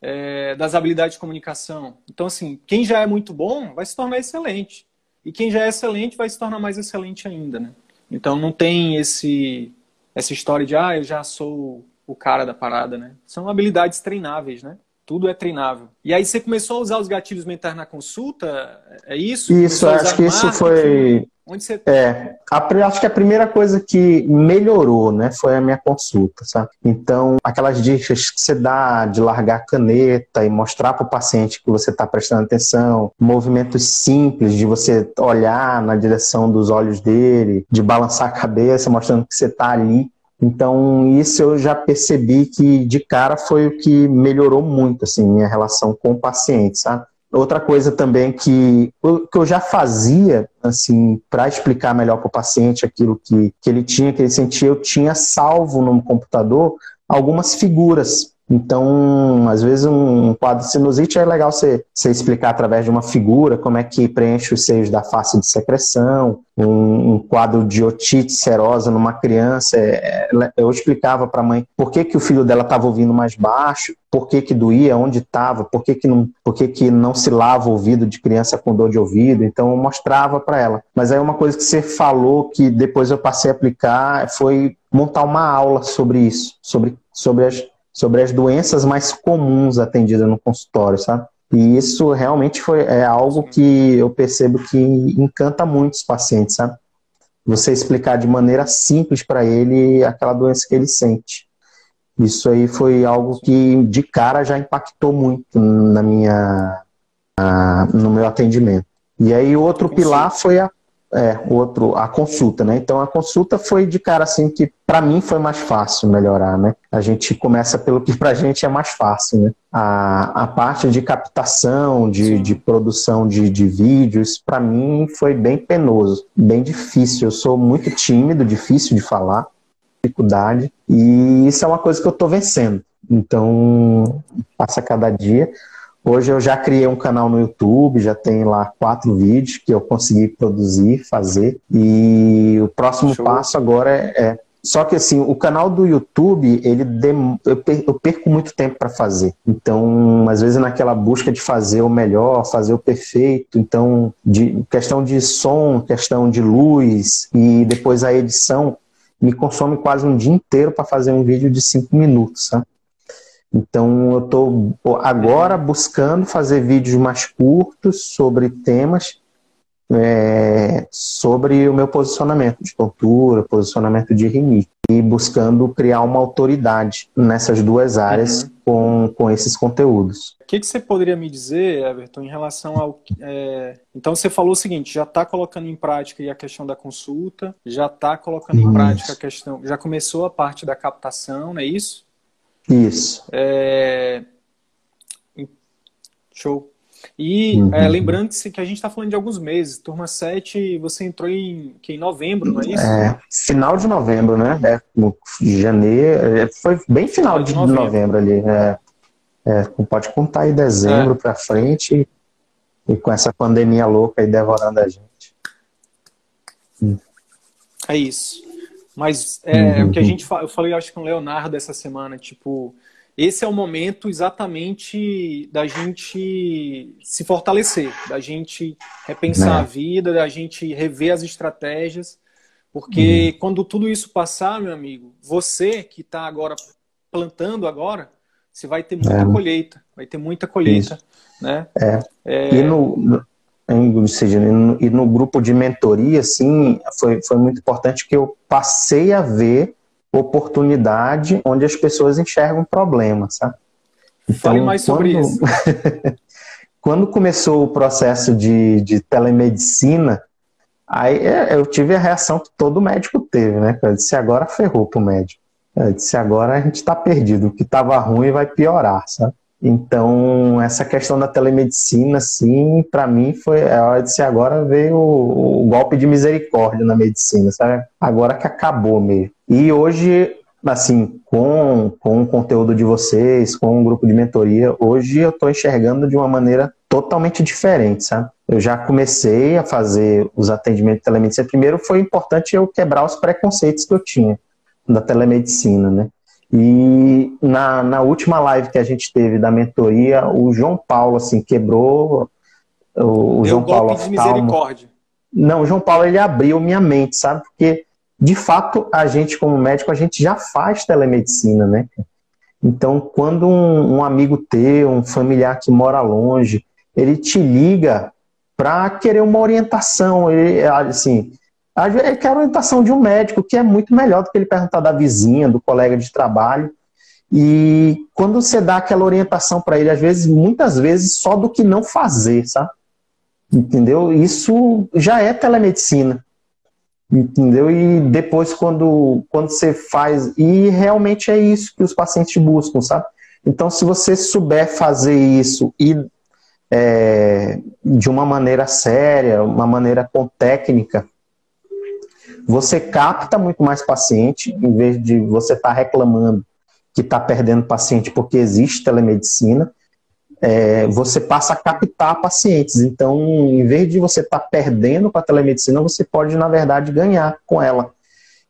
É, das habilidades de comunicação. Então, assim, quem já é muito bom vai se tornar excelente. E quem já é excelente vai se tornar mais excelente ainda, né? Então, não tem esse essa história de, ah, eu já sou o cara da parada, né? São habilidades treináveis, né? Tudo é treinável. E aí você começou a usar os gatilhos mentais na consulta? É isso? Isso, acho que isso foi Onde você É, a, acho que a primeira coisa que melhorou, né, foi a minha consulta, sabe? Então, aquelas dicas que você dá de largar a caneta e mostrar para o paciente que você está prestando atenção, movimentos simples de você olhar na direção dos olhos dele, de balançar a cabeça, mostrando que você está ali Então, isso eu já percebi que de cara foi o que melhorou muito, assim, minha relação com o paciente, sabe? Outra coisa também que, que eu já fazia, assim, para explicar melhor para o paciente aquilo que, que ele tinha, que ele sentia, eu tinha salvo no computador algumas figuras então, às vezes, um quadro de sinusite é legal você, você explicar através de uma figura como é que preenche os seios da face de secreção, um, um quadro de otite serosa numa criança. É, é eu explicava para a mãe por que, que o filho dela estava ouvindo mais baixo, por que, que doía, onde estava, por, que, que, não, por que, que não se lava o ouvido de criança com dor de ouvido. Então, eu mostrava para ela. Mas aí, uma coisa que você falou que depois eu passei a aplicar foi montar uma aula sobre isso, sobre, sobre as sobre as doenças mais comuns atendidas no consultório, sabe? E isso realmente foi, é algo que eu percebo que encanta muito os pacientes, sabe? Você explicar de maneira simples para ele aquela doença que ele sente. Isso aí foi algo que de cara já impactou muito na minha, no meu atendimento. E aí outro pilar foi a é, outro, a consulta, né? Então a consulta foi de cara assim que para mim foi mais fácil melhorar, né? A gente começa pelo que pra gente é mais fácil, né? A, a parte de captação, de, de produção de, de vídeos, para mim foi bem penoso, bem difícil. Eu sou muito tímido, difícil de falar, dificuldade, e isso é uma coisa que eu tô vencendo. Então, passa cada dia. Hoje eu já criei um canal no YouTube, já tem lá quatro vídeos que eu consegui produzir, fazer. E o próximo Show. passo agora é, é, Só que assim, o canal do YouTube, ele dem... eu perco muito tempo para fazer. Então, às vezes naquela busca de fazer o melhor, fazer o perfeito. Então, de questão de som, questão de luz e depois a edição, me consome quase um dia inteiro para fazer um vídeo de cinco minutos, sabe? Então, eu estou agora buscando fazer vídeos mais curtos sobre temas, é, sobre o meu posicionamento de tontura, posicionamento de rinite, e buscando criar uma autoridade nessas duas áreas uhum. com, com esses conteúdos. O que, que, você poderia me dizer, Everton, em relação ao. É... Então, você falou o seguinte: já está colocando em prática a questão da consulta, já está colocando em prática a questão. Já começou a parte da captação, não é isso? Isso. É... Show. E uhum. é, lembrando que a gente está falando de alguns meses. Turma 7, você entrou em, que, em novembro, não é isso? É, final de novembro, né? É, janeiro. É, foi bem final de, de novembro. novembro, ali. É, é, pode contar aí dezembro é. para frente e com essa pandemia louca aí devorando a gente. É isso. Mas é, uhum. o que a gente eu falei, acho que com o Leonardo essa semana, tipo, esse é o momento exatamente da gente se fortalecer, da gente repensar é. a vida, da gente rever as estratégias, porque uhum. quando tudo isso passar, meu amigo, você que está agora plantando agora, você vai ter muita é. colheita, vai ter muita colheita, isso. né? É. é. E no, ou seja, e no grupo de mentoria, assim, foi, foi muito importante que eu passei a ver oportunidade onde as pessoas enxergam problemas, sabe? Então, Fale mais sobre quando, isso. quando começou o processo de, de telemedicina, aí é, eu tive a reação que todo médico teve, né? Eu disse, agora ferrou pro médico. Eu disse, agora a gente está perdido. O que estava ruim vai piorar, sabe? Então, essa questão da telemedicina, sim, para mim foi é hora de ser agora veio o, o, golpe de misericórdia na medicina, sabe? Agora que acabou mesmo. E hoje, assim, com, com o conteúdo de vocês, com o grupo de mentoria, hoje eu estou enxergando de uma maneira totalmente diferente, sabe? Eu já comecei a fazer os atendimentos de telemedicina. Primeiro foi importante eu quebrar os preconceitos que eu tinha da telemedicina, né? E na, na última live que a gente teve da mentoria, o João Paulo, assim, quebrou o, Deu João Paulo de misericórdia. Não, o João Paulo, ele abriu minha mente, sabe? Porque, de fato, a gente, como médico, a gente já faz telemedicina, né? Então, quando um, um amigo teu, um familiar que mora longe, ele te liga para querer uma orientação, ele, assim, ele quer a orientação de um médico, que é muito melhor do que ele perguntar da vizinha, do colega de trabalho. E quando você dá aquela orientação para ele, às vezes, muitas vezes, só do que não fazer, sabe? Entendeu? Isso já é telemedicina. Entendeu? E depois, quando, quando você faz. E realmente é isso que os pacientes buscam, sabe? Então, se você souber fazer isso e é, de uma maneira séria, uma maneira com técnica, você capta muito mais paciente, em vez de você estar tá reclamando que está perdendo paciente porque existe telemedicina, é, você passa a captar pacientes. Então, em vez de você estar tá perdendo com a telemedicina, você pode, na verdade, ganhar com ela.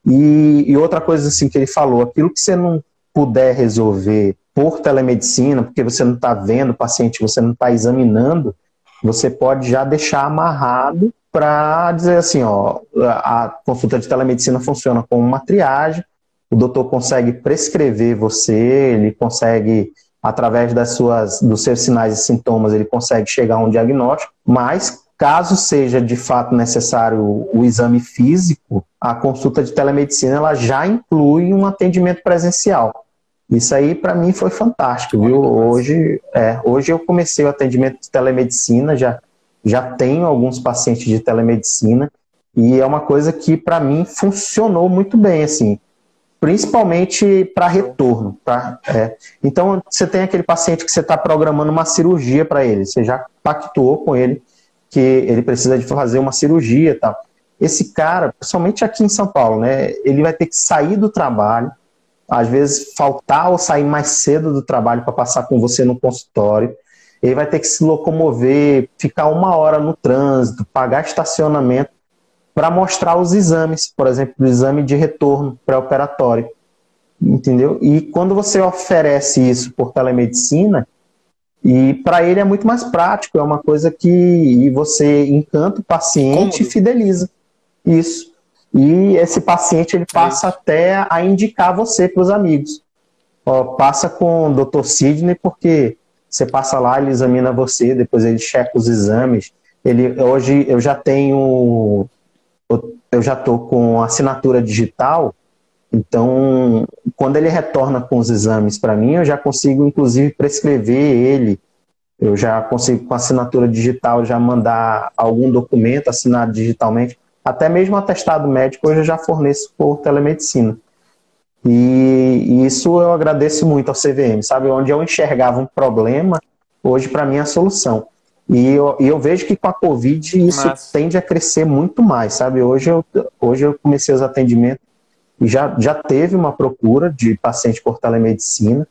E, e, outra coisa assim que ele falou, aquilo que você não puder resolver por telemedicina, porque você não está vendo o paciente, você não está examinando, você pode já deixar amarrado para dizer assim, ó, a consulta de telemedicina funciona como uma triagem, o doutor consegue prescrever você, ele consegue, através das suas, dos seus sinais e sintomas, ele consegue chegar a um diagnóstico, mas caso seja de fato necessário o exame físico, a consulta de telemedicina ela já inclui um atendimento presencial. Isso aí para mim foi fantástico, viu? Hoje, é, hoje eu comecei o atendimento de telemedicina, já, já tenho alguns pacientes de telemedicina e é uma coisa que para mim funcionou muito bem, assim principalmente para retorno. Tá? É. Então, você tem aquele paciente que você está programando uma cirurgia para ele, você já pactuou com ele que ele precisa de fazer uma cirurgia tal. Esse cara, principalmente aqui em São Paulo, né, ele vai ter que sair do trabalho, às vezes faltar ou sair mais cedo do trabalho para passar com você no consultório. Ele vai ter que se locomover, ficar uma hora no trânsito, pagar estacionamento para mostrar os exames, por exemplo, o exame de retorno pré-operatório. Entendeu? E quando você oferece isso por telemedicina, e para ele é muito mais prático, é uma coisa que você encanta o paciente Cômodo. e fideliza. Isso. E esse paciente ele passa é até a indicar você para os amigos. Ó, passa com o Dr. Sidney, porque você passa lá, ele examina você, depois ele checa os exames. Ele, hoje eu já tenho eu já estou com assinatura digital, então quando ele retorna com os exames para mim, eu já consigo inclusive prescrever ele, eu já consigo com assinatura digital já mandar algum documento assinado digitalmente, até mesmo atestado médico hoje eu já forneço por telemedicina. E, e isso eu agradeço muito ao CVM, sabe? Onde eu enxergava um problema, hoje para mim é a solução. E eu, eu vejo que com a Covid isso Mas... tende a crescer muito mais, sabe? Hoje eu, hoje eu comecei os atendimentos e já, já teve uma procura de paciente por telemedicina.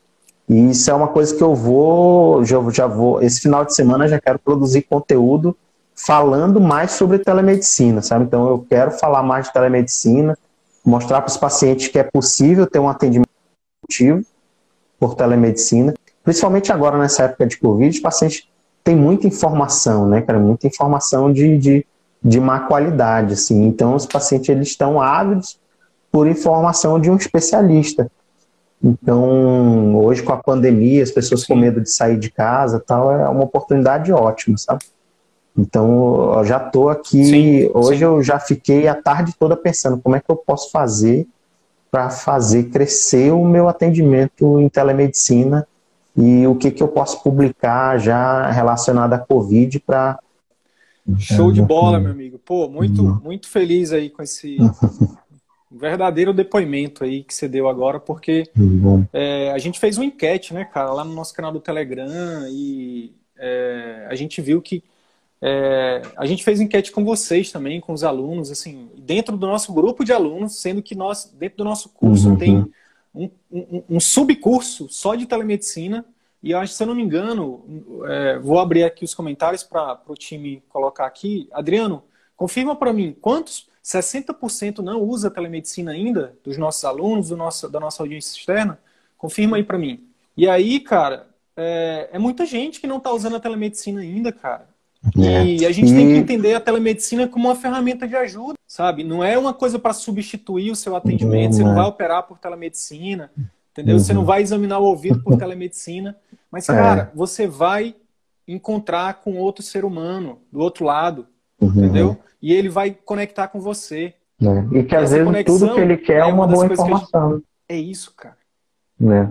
E isso é uma coisa que eu vou, já, já vou, esse final de semana já quero produzir conteúdo falando mais sobre telemedicina, sabe? Então eu quero falar mais de telemedicina, mostrar para os pacientes que é possível ter um atendimento por telemedicina, principalmente agora nessa época de Covid, os pacientes tem muita informação, né, cara? Muita informação de, de, de má qualidade, assim. Então, os pacientes, eles estão ávidos por informação de um especialista. Então, hoje com a pandemia, as pessoas Sim. com medo de sair de casa tal, é uma oportunidade ótima, sabe? Então, eu já estou aqui, sim, hoje sim. eu já fiquei a tarde toda pensando como é que eu posso fazer para fazer crescer o meu atendimento em telemedicina e o que, que eu posso publicar já relacionado à Covid para. Show de bola, meu amigo. Pô, muito, uhum. muito feliz aí com esse verdadeiro depoimento aí que você deu agora, porque é, a gente fez uma enquete, né, cara, lá no nosso canal do Telegram e é, a gente viu que é, a gente fez enquete com vocês também, com os alunos, assim, dentro do nosso grupo de alunos, sendo que nós, dentro do nosso curso, uhum. tem um, um, um subcurso só de telemedicina. E eu acho, se eu não me engano, é, vou abrir aqui os comentários para o time colocar aqui. Adriano, confirma para mim, quantos 60% não usa telemedicina ainda dos nossos alunos, do nosso, da nossa audiência externa? Confirma aí para mim. E aí, cara, é, é, muita gente que não está usando a telemedicina ainda, cara. É. E a gente tem que entender a telemedicina como uma ferramenta de ajuda, sabe? Não é uma coisa para substituir o seu atendimento, você não vai operar por telemedicina, entendeu? Uhum. Você não vai examinar o ouvido por telemedicina, mas, é. cara, é. você vai encontrar com outro ser humano do outro lado, uhum. entendeu? E ele vai conectar com você. É. E que às vezes tudo que ele quer é uma, uma boa informação. Gente... É isso, cara. É.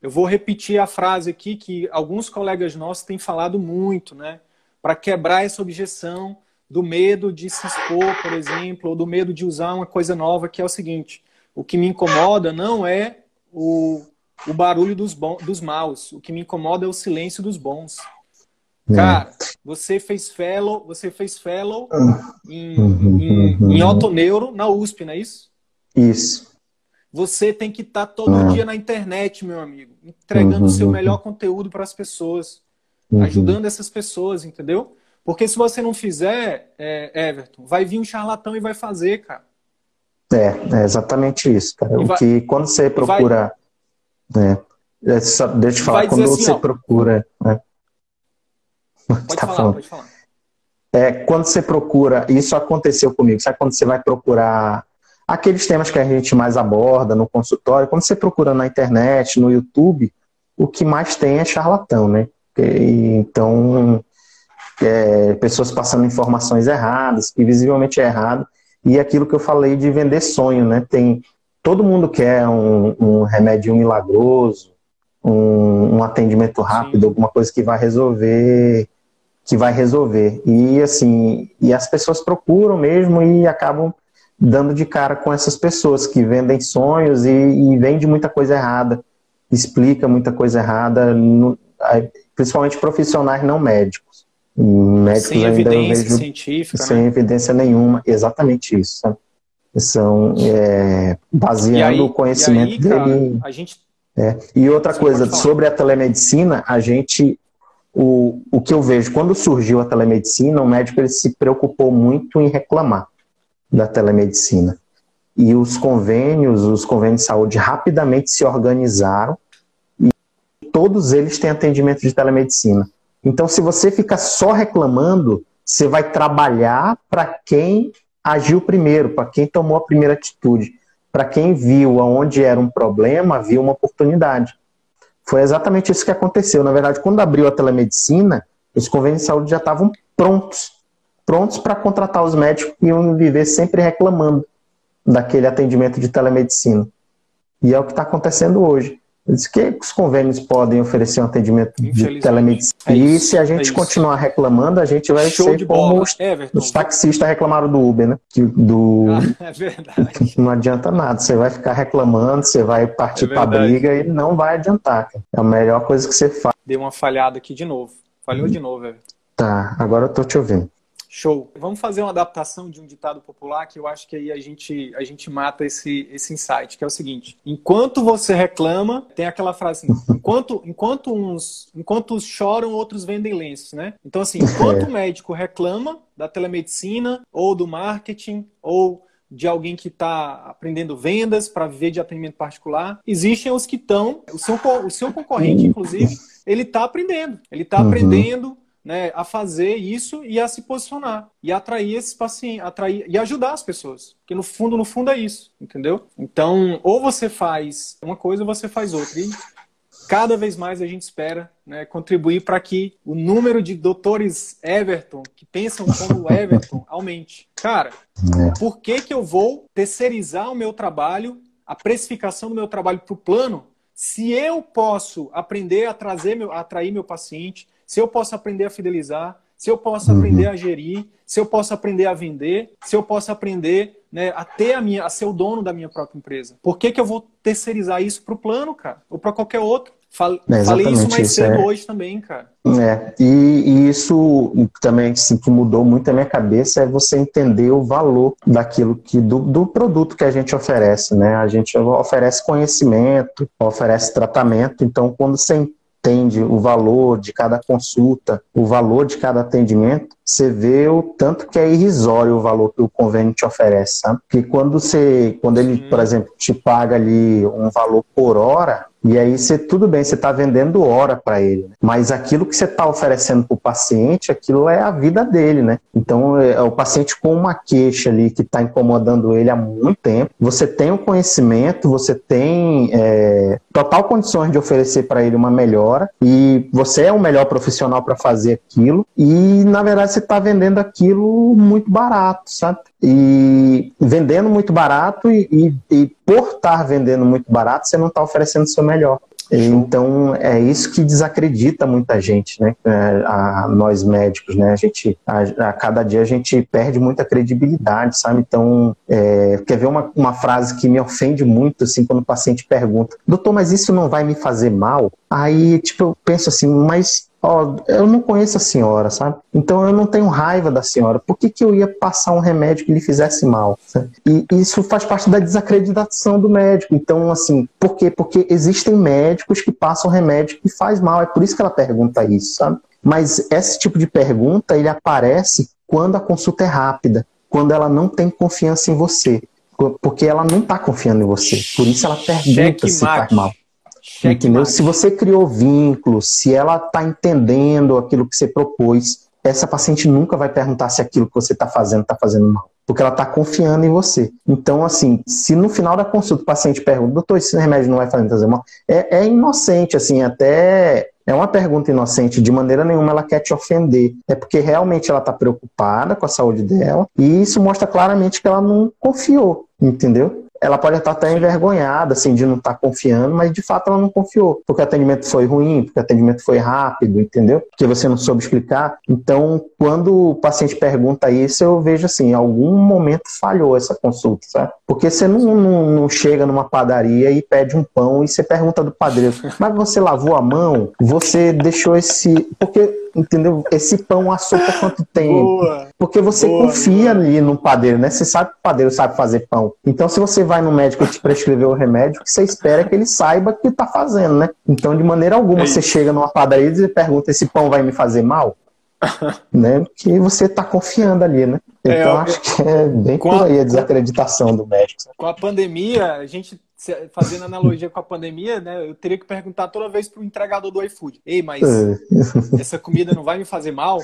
Eu vou repetir a frase aqui que alguns colegas nossos têm falado muito, né? Para quebrar essa objeção do medo de se expor, por exemplo, ou do medo de usar uma coisa nova, que é o seguinte: o que me incomoda não é o, o barulho dos, bons, dos maus, o que me incomoda é o silêncio dos bons. É. Cara, você fez fellow, você fez fellow em, uhum, em, uhum. em Autoneuro na USP, não é isso? Isso. Você tem que estar tá todo uhum. dia na internet, meu amigo, entregando o seu melhor conteúdo para as pessoas, ajudando essas pessoas, entendeu? Porque se você não fizer, é, Everton, vai vir um charlatão e vai fazer, cara. É, é exatamente isso, cara. o vai, que quando você procura. Vai, é, deixa eu te falar, quando assim, você ó, procura. Né? Pode tá falar, falando. pode falar. É, quando você procura, isso aconteceu comigo, sabe quando você vai procurar aqueles temas que a gente mais aborda no consultório, quando você procura na internet, no YouTube, o que mais tem é charlatão, né? Então, é, pessoas passando informações erradas, que visivelmente é errado, e aquilo que eu falei de vender sonho, né? Tem todo mundo quer um, um remédio milagroso, um, um atendimento rápido, Sim. alguma coisa que vai resolver, que vai resolver. E assim, e as pessoas procuram mesmo e acabam dando de cara com essas pessoas que vendem sonhos e, e vende muita coisa errada, explica muita coisa errada, no, principalmente profissionais não médicos. Médicos sem evidência vejo, científica. Sem né? evidência nenhuma, exatamente isso. Sabe? São é, baseando aí, o conhecimento aí, dele. a gente... É. E outra Você coisa, sobre a telemedicina, a gente. O, o que eu vejo, quando surgiu a telemedicina, o médico ele se preocupou muito em reclamar da telemedicina. E os convênios, os convênios de saúde rapidamente se organizaram todos eles têm atendimento de telemedicina. Então, se você fica só reclamando, você vai trabalhar para quem agiu primeiro, para quem tomou a primeira atitude, para quem viu aonde era um problema, viu uma oportunidade. Foi exatamente isso que aconteceu. Na verdade, quando abriu a telemedicina, os convênios de saúde já estavam prontos, prontos para contratar os médicos que iam viver sempre reclamando daquele atendimento de telemedicina. E é o que está acontecendo hoje. Diz que os convênios podem oferecer um atendimento de telemedicina. É e se a gente é continuar reclamando, a gente vai Show ser como os, os, taxistas reclamaram do Uber, né? Do... Ah, é verdade. Não adianta nada. Você vai ficar reclamando, você vai partir é para briga e não vai adiantar. É a melhor coisa que você faz. Deu uma falhada aqui de novo. Falhou de novo, Everton. Tá, agora eu tô te ouvindo. Show. Vamos fazer uma adaptação de um ditado popular que eu acho que aí a gente, a gente mata esse, esse insight, que é o seguinte: enquanto você reclama, tem aquela frase assim, enquanto, enquanto uns enquanto uns choram, outros vendem lenços, né? Então, assim, enquanto o médico reclama da telemedicina, ou do marketing, ou de alguém que está aprendendo vendas para viver de atendimento particular. Existem os que estão, o seu, o seu concorrente, inclusive, ele está aprendendo. Ele está uhum. aprendendo né, a fazer isso e a se posicionar e atrair esses pacientes, atrair e ajudar as pessoas, porque no fundo, no fundo é isso, entendeu? Então, ou você faz uma coisa ou você faz outra. E cada vez mais a gente espera né, contribuir para que o número de doutores Everton que pensam como Everton aumente. Cara, é. por que que eu vou terceirizar o meu trabalho, a precificação do meu trabalho para o plano, se eu posso aprender a trazer meu, a atrair meu paciente, se eu posso aprender a fidelizar, se eu posso uhum. aprender a gerir, se eu posso aprender a vender, se eu posso aprender né, a ter a minha, a ser o dono da minha própria empresa. Por que, que eu vou terceirizar isso para o plano, cara? Ou para qualquer outro? Falei, é falei isso mais isso, cedo é... hoje também, cara. É, e, e, isso também assim, que mudou muito a minha cabeça é você entender o valor daquilo que do, do produto que a gente oferece, né? A gente oferece conhecimento, oferece tratamento, então quando você entende o valor de cada consulta, o valor de cada atendimento, você vê o tanto que é irrisório o valor que o convênio te oferece, sabe? Porque quando você, quando ele, por exemplo, te paga ali um valor por hora, e aí você, tudo bem, você está vendendo hora para ele, né? mas aquilo que você está oferecendo para o paciente, aquilo é a vida dele, né? Então, é, é o paciente com uma queixa ali que está incomodando ele há muito tempo, você tem o conhecimento, você tem é, total condições de oferecer para ele uma melhora e você é o melhor profissional para fazer aquilo e, na verdade, você está vendendo aquilo muito barato, sabe? E vendendo muito barato e, e, e por estar vendendo muito barato, você não está oferecendo o seu melhor. Então é isso que desacredita muita gente, né? É, a, nós médicos, né? A gente a, a, cada dia a gente perde muita credibilidade, sabe? Então é, quer ver uma, uma frase que me ofende muito assim quando o paciente pergunta, doutor, mas isso não vai me fazer mal? Aí tipo eu penso assim, mas ó, eu não conheço a senhora, sabe? Então eu não tenho raiva da senhora. Por que, que eu ia passar um remédio que lhe fizesse mal? Sabe? E isso faz parte da desacreditação do médico. Então, assim, por quê? Porque existem médicos que passam remédio que faz mal. É por isso que ela pergunta isso, sabe? Mas esse tipo de pergunta, ele aparece quando a consulta é rápida, quando ela não tem confiança em você. Porque ela não está confiando em você. Por isso ela pergunta se faz mal. Entendeu? Se você criou vínculo, se ela está entendendo aquilo que você propôs, essa paciente nunca vai perguntar se aquilo que você está fazendo está fazendo mal, porque ela está confiando em você. Então, assim, se no final da consulta o paciente pergunta, doutor, esse remédio não vai fazer mal, é, é inocente, assim, até é uma pergunta inocente, de maneira nenhuma ela quer te ofender. É porque realmente ela está preocupada com a saúde dela e isso mostra claramente que ela não confiou, entendeu? Ela pode estar até envergonhada, assim, de não estar confiando, mas de fato ela não confiou, porque o atendimento foi ruim, porque o atendimento foi rápido, entendeu? Porque você não soube explicar. Então, quando o paciente pergunta isso, eu vejo assim, em algum momento falhou essa consulta, sabe? Porque você não, não, não chega numa padaria e pede um pão e você pergunta do padeiro, mas você lavou a mão? Você deixou esse... Porque entendeu? Esse pão por quanto tempo? Boa, Porque você boa, confia ali no padeiro, né? Você sabe que o padeiro sabe fazer pão. Então, se você vai no médico e te prescrever o remédio, o que você espera é que ele saiba que está fazendo, né? Então, de maneira alguma, é você chega numa padaria e pergunta: esse pão vai me fazer mal? né? Porque você está confiando ali, né? É, então, é, acho que é bem por aí a desacreditação do médico. Com a pandemia, a gente fazendo analogia com a pandemia, né? Eu teria que perguntar toda vez pro entregador do iFood: Ei, mas é. essa comida não vai me fazer mal?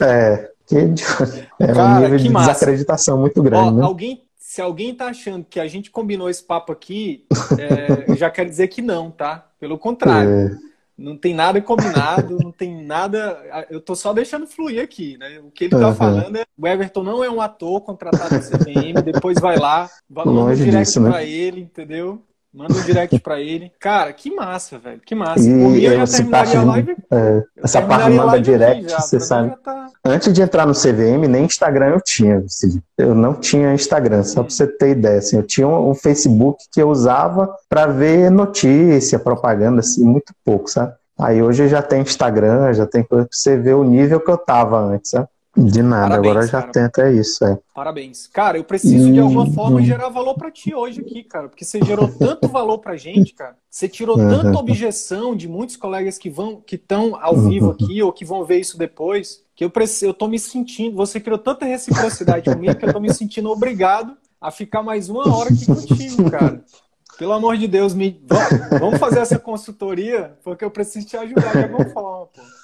É, que, é Cara, um nível de massa. desacreditação muito grande. Ó, né? Alguém, se alguém tá achando que a gente combinou esse papo aqui, é, eu já quero dizer que não, tá? Pelo contrário. É. Não tem nada combinado, não tem nada. Eu tô só deixando fluir aqui, né? O que ele tá uhum. falando é: o Everton não é um ator contratado da CPM, depois vai lá, manda um direct disso, né? pra ele, entendeu? Manda um direct pra ele. Cara, que massa, velho. Que massa. E Por mim, eu já terminaria a live. É, essa parte manda direct, já, você sabe. Tá... Antes de entrar no CVM, nem Instagram eu tinha. Eu não tinha Instagram, só hum. pra você ter ideia. Assim, eu tinha um, Facebook que eu usava para ver notícia, propaganda, assim, muito pouco, sabe? Aí hoje já tem Instagram, já tem coisa pra você ver o nível que eu tava antes, sabe? De nada, Parabéns, agora já cara. tenta isso, é. Parabéns. Cara, eu preciso de alguma forma gerar valor para ti hoje aqui, cara, porque você gerou tanto valor pra gente, cara. Você tirou uhum. tanta objeção de muitos colegas que vão que estão ao vivo uhum. aqui ou que vão ver isso depois, que eu preciso, eu tô me sentindo, você criou tanta reciprocidade comigo que eu tô me sentindo obrigado a ficar mais uma hora aqui contigo, cara. Pelo amor de Deus, me vamos fazer essa consultoria, porque eu preciso te ajudar de alguma forma, pô.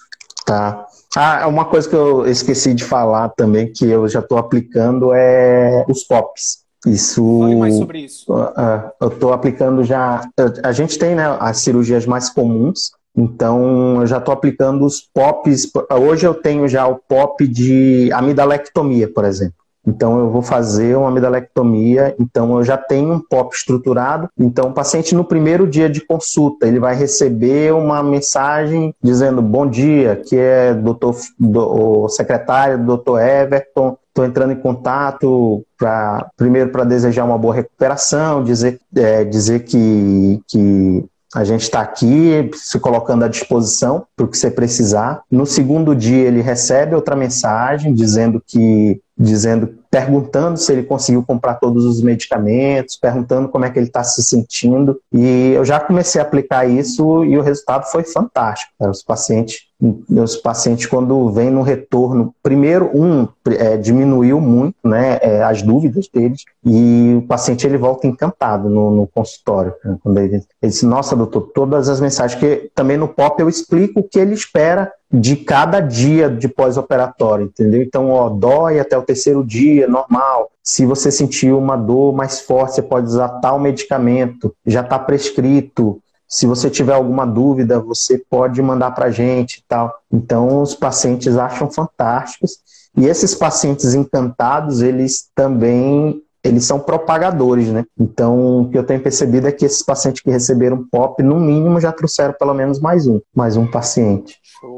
Tá. Ah, uma coisa que eu esqueci de falar também, que eu já estou aplicando, é os POPs. Isso. Fale mais sobre isso. Uh, eu estou aplicando já. A gente tem né, as cirurgias mais comuns, então eu já estou aplicando os POPs. Hoje eu tenho já o POP de amidalectomia, por exemplo. Então eu vou fazer uma amidalectomia, então eu já tenho um POP estruturado. Então o paciente no primeiro dia de consulta, ele vai receber uma mensagem dizendo bom dia, que é doutor, do, o secretário, doutor Everton, estou entrando em contato para primeiro para desejar uma boa recuperação, dizer, é, dizer que, que a gente está aqui se colocando à disposição para o que você precisar. No segundo dia, ele recebe outra mensagem dizendo que dizendo, perguntando se ele conseguiu comprar todos os medicamentos, perguntando como é que ele está se sentindo. E eu já comecei a aplicar isso e o resultado foi fantástico. Os pacientes, os pacientes quando vêm no retorno, primeiro um é, diminuiu muito, né, é, as dúvidas deles e o paciente ele volta encantado no, no consultório. Né, quando ele, ele diz, nossa doutor, todas as mensagens que também no POP eu explico o que ele espera de cada dia de pós-operatório, entendeu? Então, ó, dói até o terceiro dia, normal. Se você sentir uma dor mais forte, você pode usar tal medicamento, já está prescrito. Se você tiver alguma dúvida, você pode mandar para a gente e tal. Então, os pacientes acham fantásticos. E esses pacientes encantados, eles também eles são propagadores, né? Então, o que eu tenho percebido é que esses pacientes que receberam POP, no mínimo, já trouxeram pelo menos mais um, mais um paciente. Show,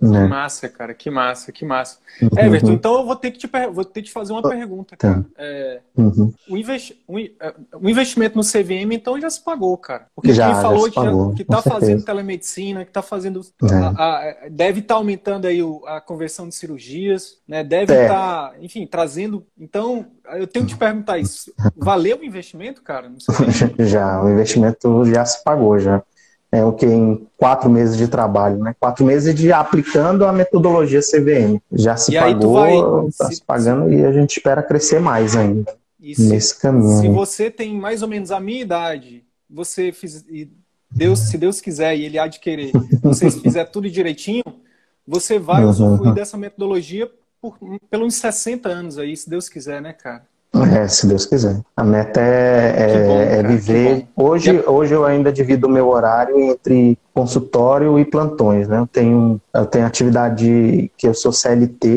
show. Que Né? massa, cara, que massa, que massa. Uhum. Everton, então eu vou ter que te, vou ter que te fazer uma pergunta, cara. Tá. É, Uhum. o, investi- o in- é, o investimento no CVM, então, já se pagou, cara. Porque Já, quem já falou já- pagou, que tá certeza. fazendo telemedicina, que tá fazendo. É. a- a- deve estar aumentando aí o- a conversão de cirurgias, né? Deve É. estar, enfim, trazendo. Então, eu tenho que te perguntar isso. Valeu o investimento, cara? Já, o investimento já se pagou, já. É o que em quatro meses de trabalho, né? Quatro meses de aplicando a metodologia CVM. Já se E pagou, vai- está se- se pagando e a gente espera crescer mais ainda se, nesse caminho. se você tem mais ou menos a minha idade, você fiz, e Deus, se Deus quiser e Ele há de querer, você fizer tudo direitinho, você vai Uhum. usufruir dessa metodologia por pelos 60 anos aí, se Deus quiser, né, cara? É, se Deus quiser. A meta é, é- bom, é viver. Hoje, hoje eu ainda divido o meu horário entre consultório e plantões, né? Eu tenho, eu tenho atividade que eu sou CLT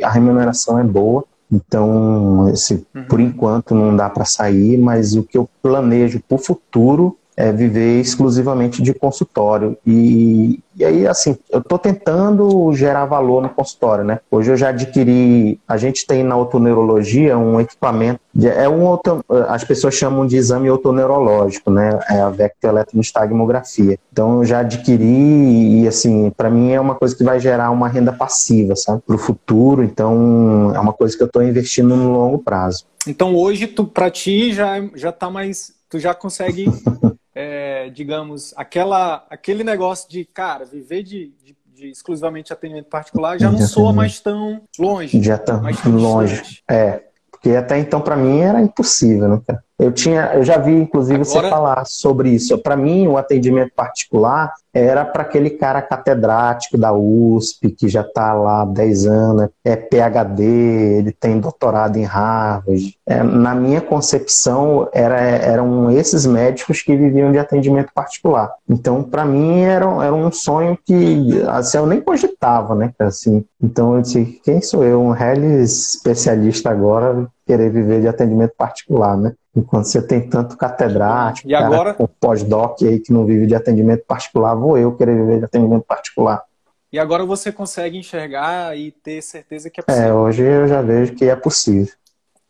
e a remuneração é boa. Então, esse, Uhum. por enquanto não dá para sair, mas o que eu planejo para o futuro é viver exclusivamente de consultório. E, e aí, assim, eu estou tentando gerar valor no consultório, né? Hoje eu já adquiri, a gente tem na otoneurologia um equipamento, de- é um auto, as pessoas chamam de exame otoneurológico, né? É a vectoeletronistagmografia. Então eu já adquiri e, assim, para mim é uma coisa que vai gerar uma renda passiva, sabe? Para o futuro, então é uma coisa que eu estou investindo no longo prazo. Então hoje tu para ti já já tá mais, tu já consegue, é, digamos, aquela aquele negócio de cara viver de, de, de exclusivamente atendimento particular já não De soa mais tão longe, Já tá mais tão longe. distante. É, porque até então para mim era impossível, né, cara? Eu tinha, eu já vi inclusive você Agora- falar sobre isso. Para mim, o atendimento particular era para aquele cara catedrático da USP que já está lá há 10 anos, é PhD, ele tem doutorado em Harvard. É, na minha concepção, era, eram esses médicos que viviam de atendimento particular. Então, para mim, era, era um sonho que assim, eu nem cogitava, né? Assim, então, eu disse: quem sou eu, um reles especialista agora, querer viver de atendimento particular, né? Enquanto você tem tanto catedrático, E agora- pós-doc aí que não vive de atendimento particular, vou eu querer viver de atendimento particular. E agora você consegue enxergar e ter certeza que é É, possível. hoje eu já vejo que é possível.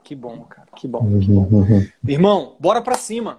Que bom, cara. Que bom. Que bom. Uhum. Irmão, bora pra cima.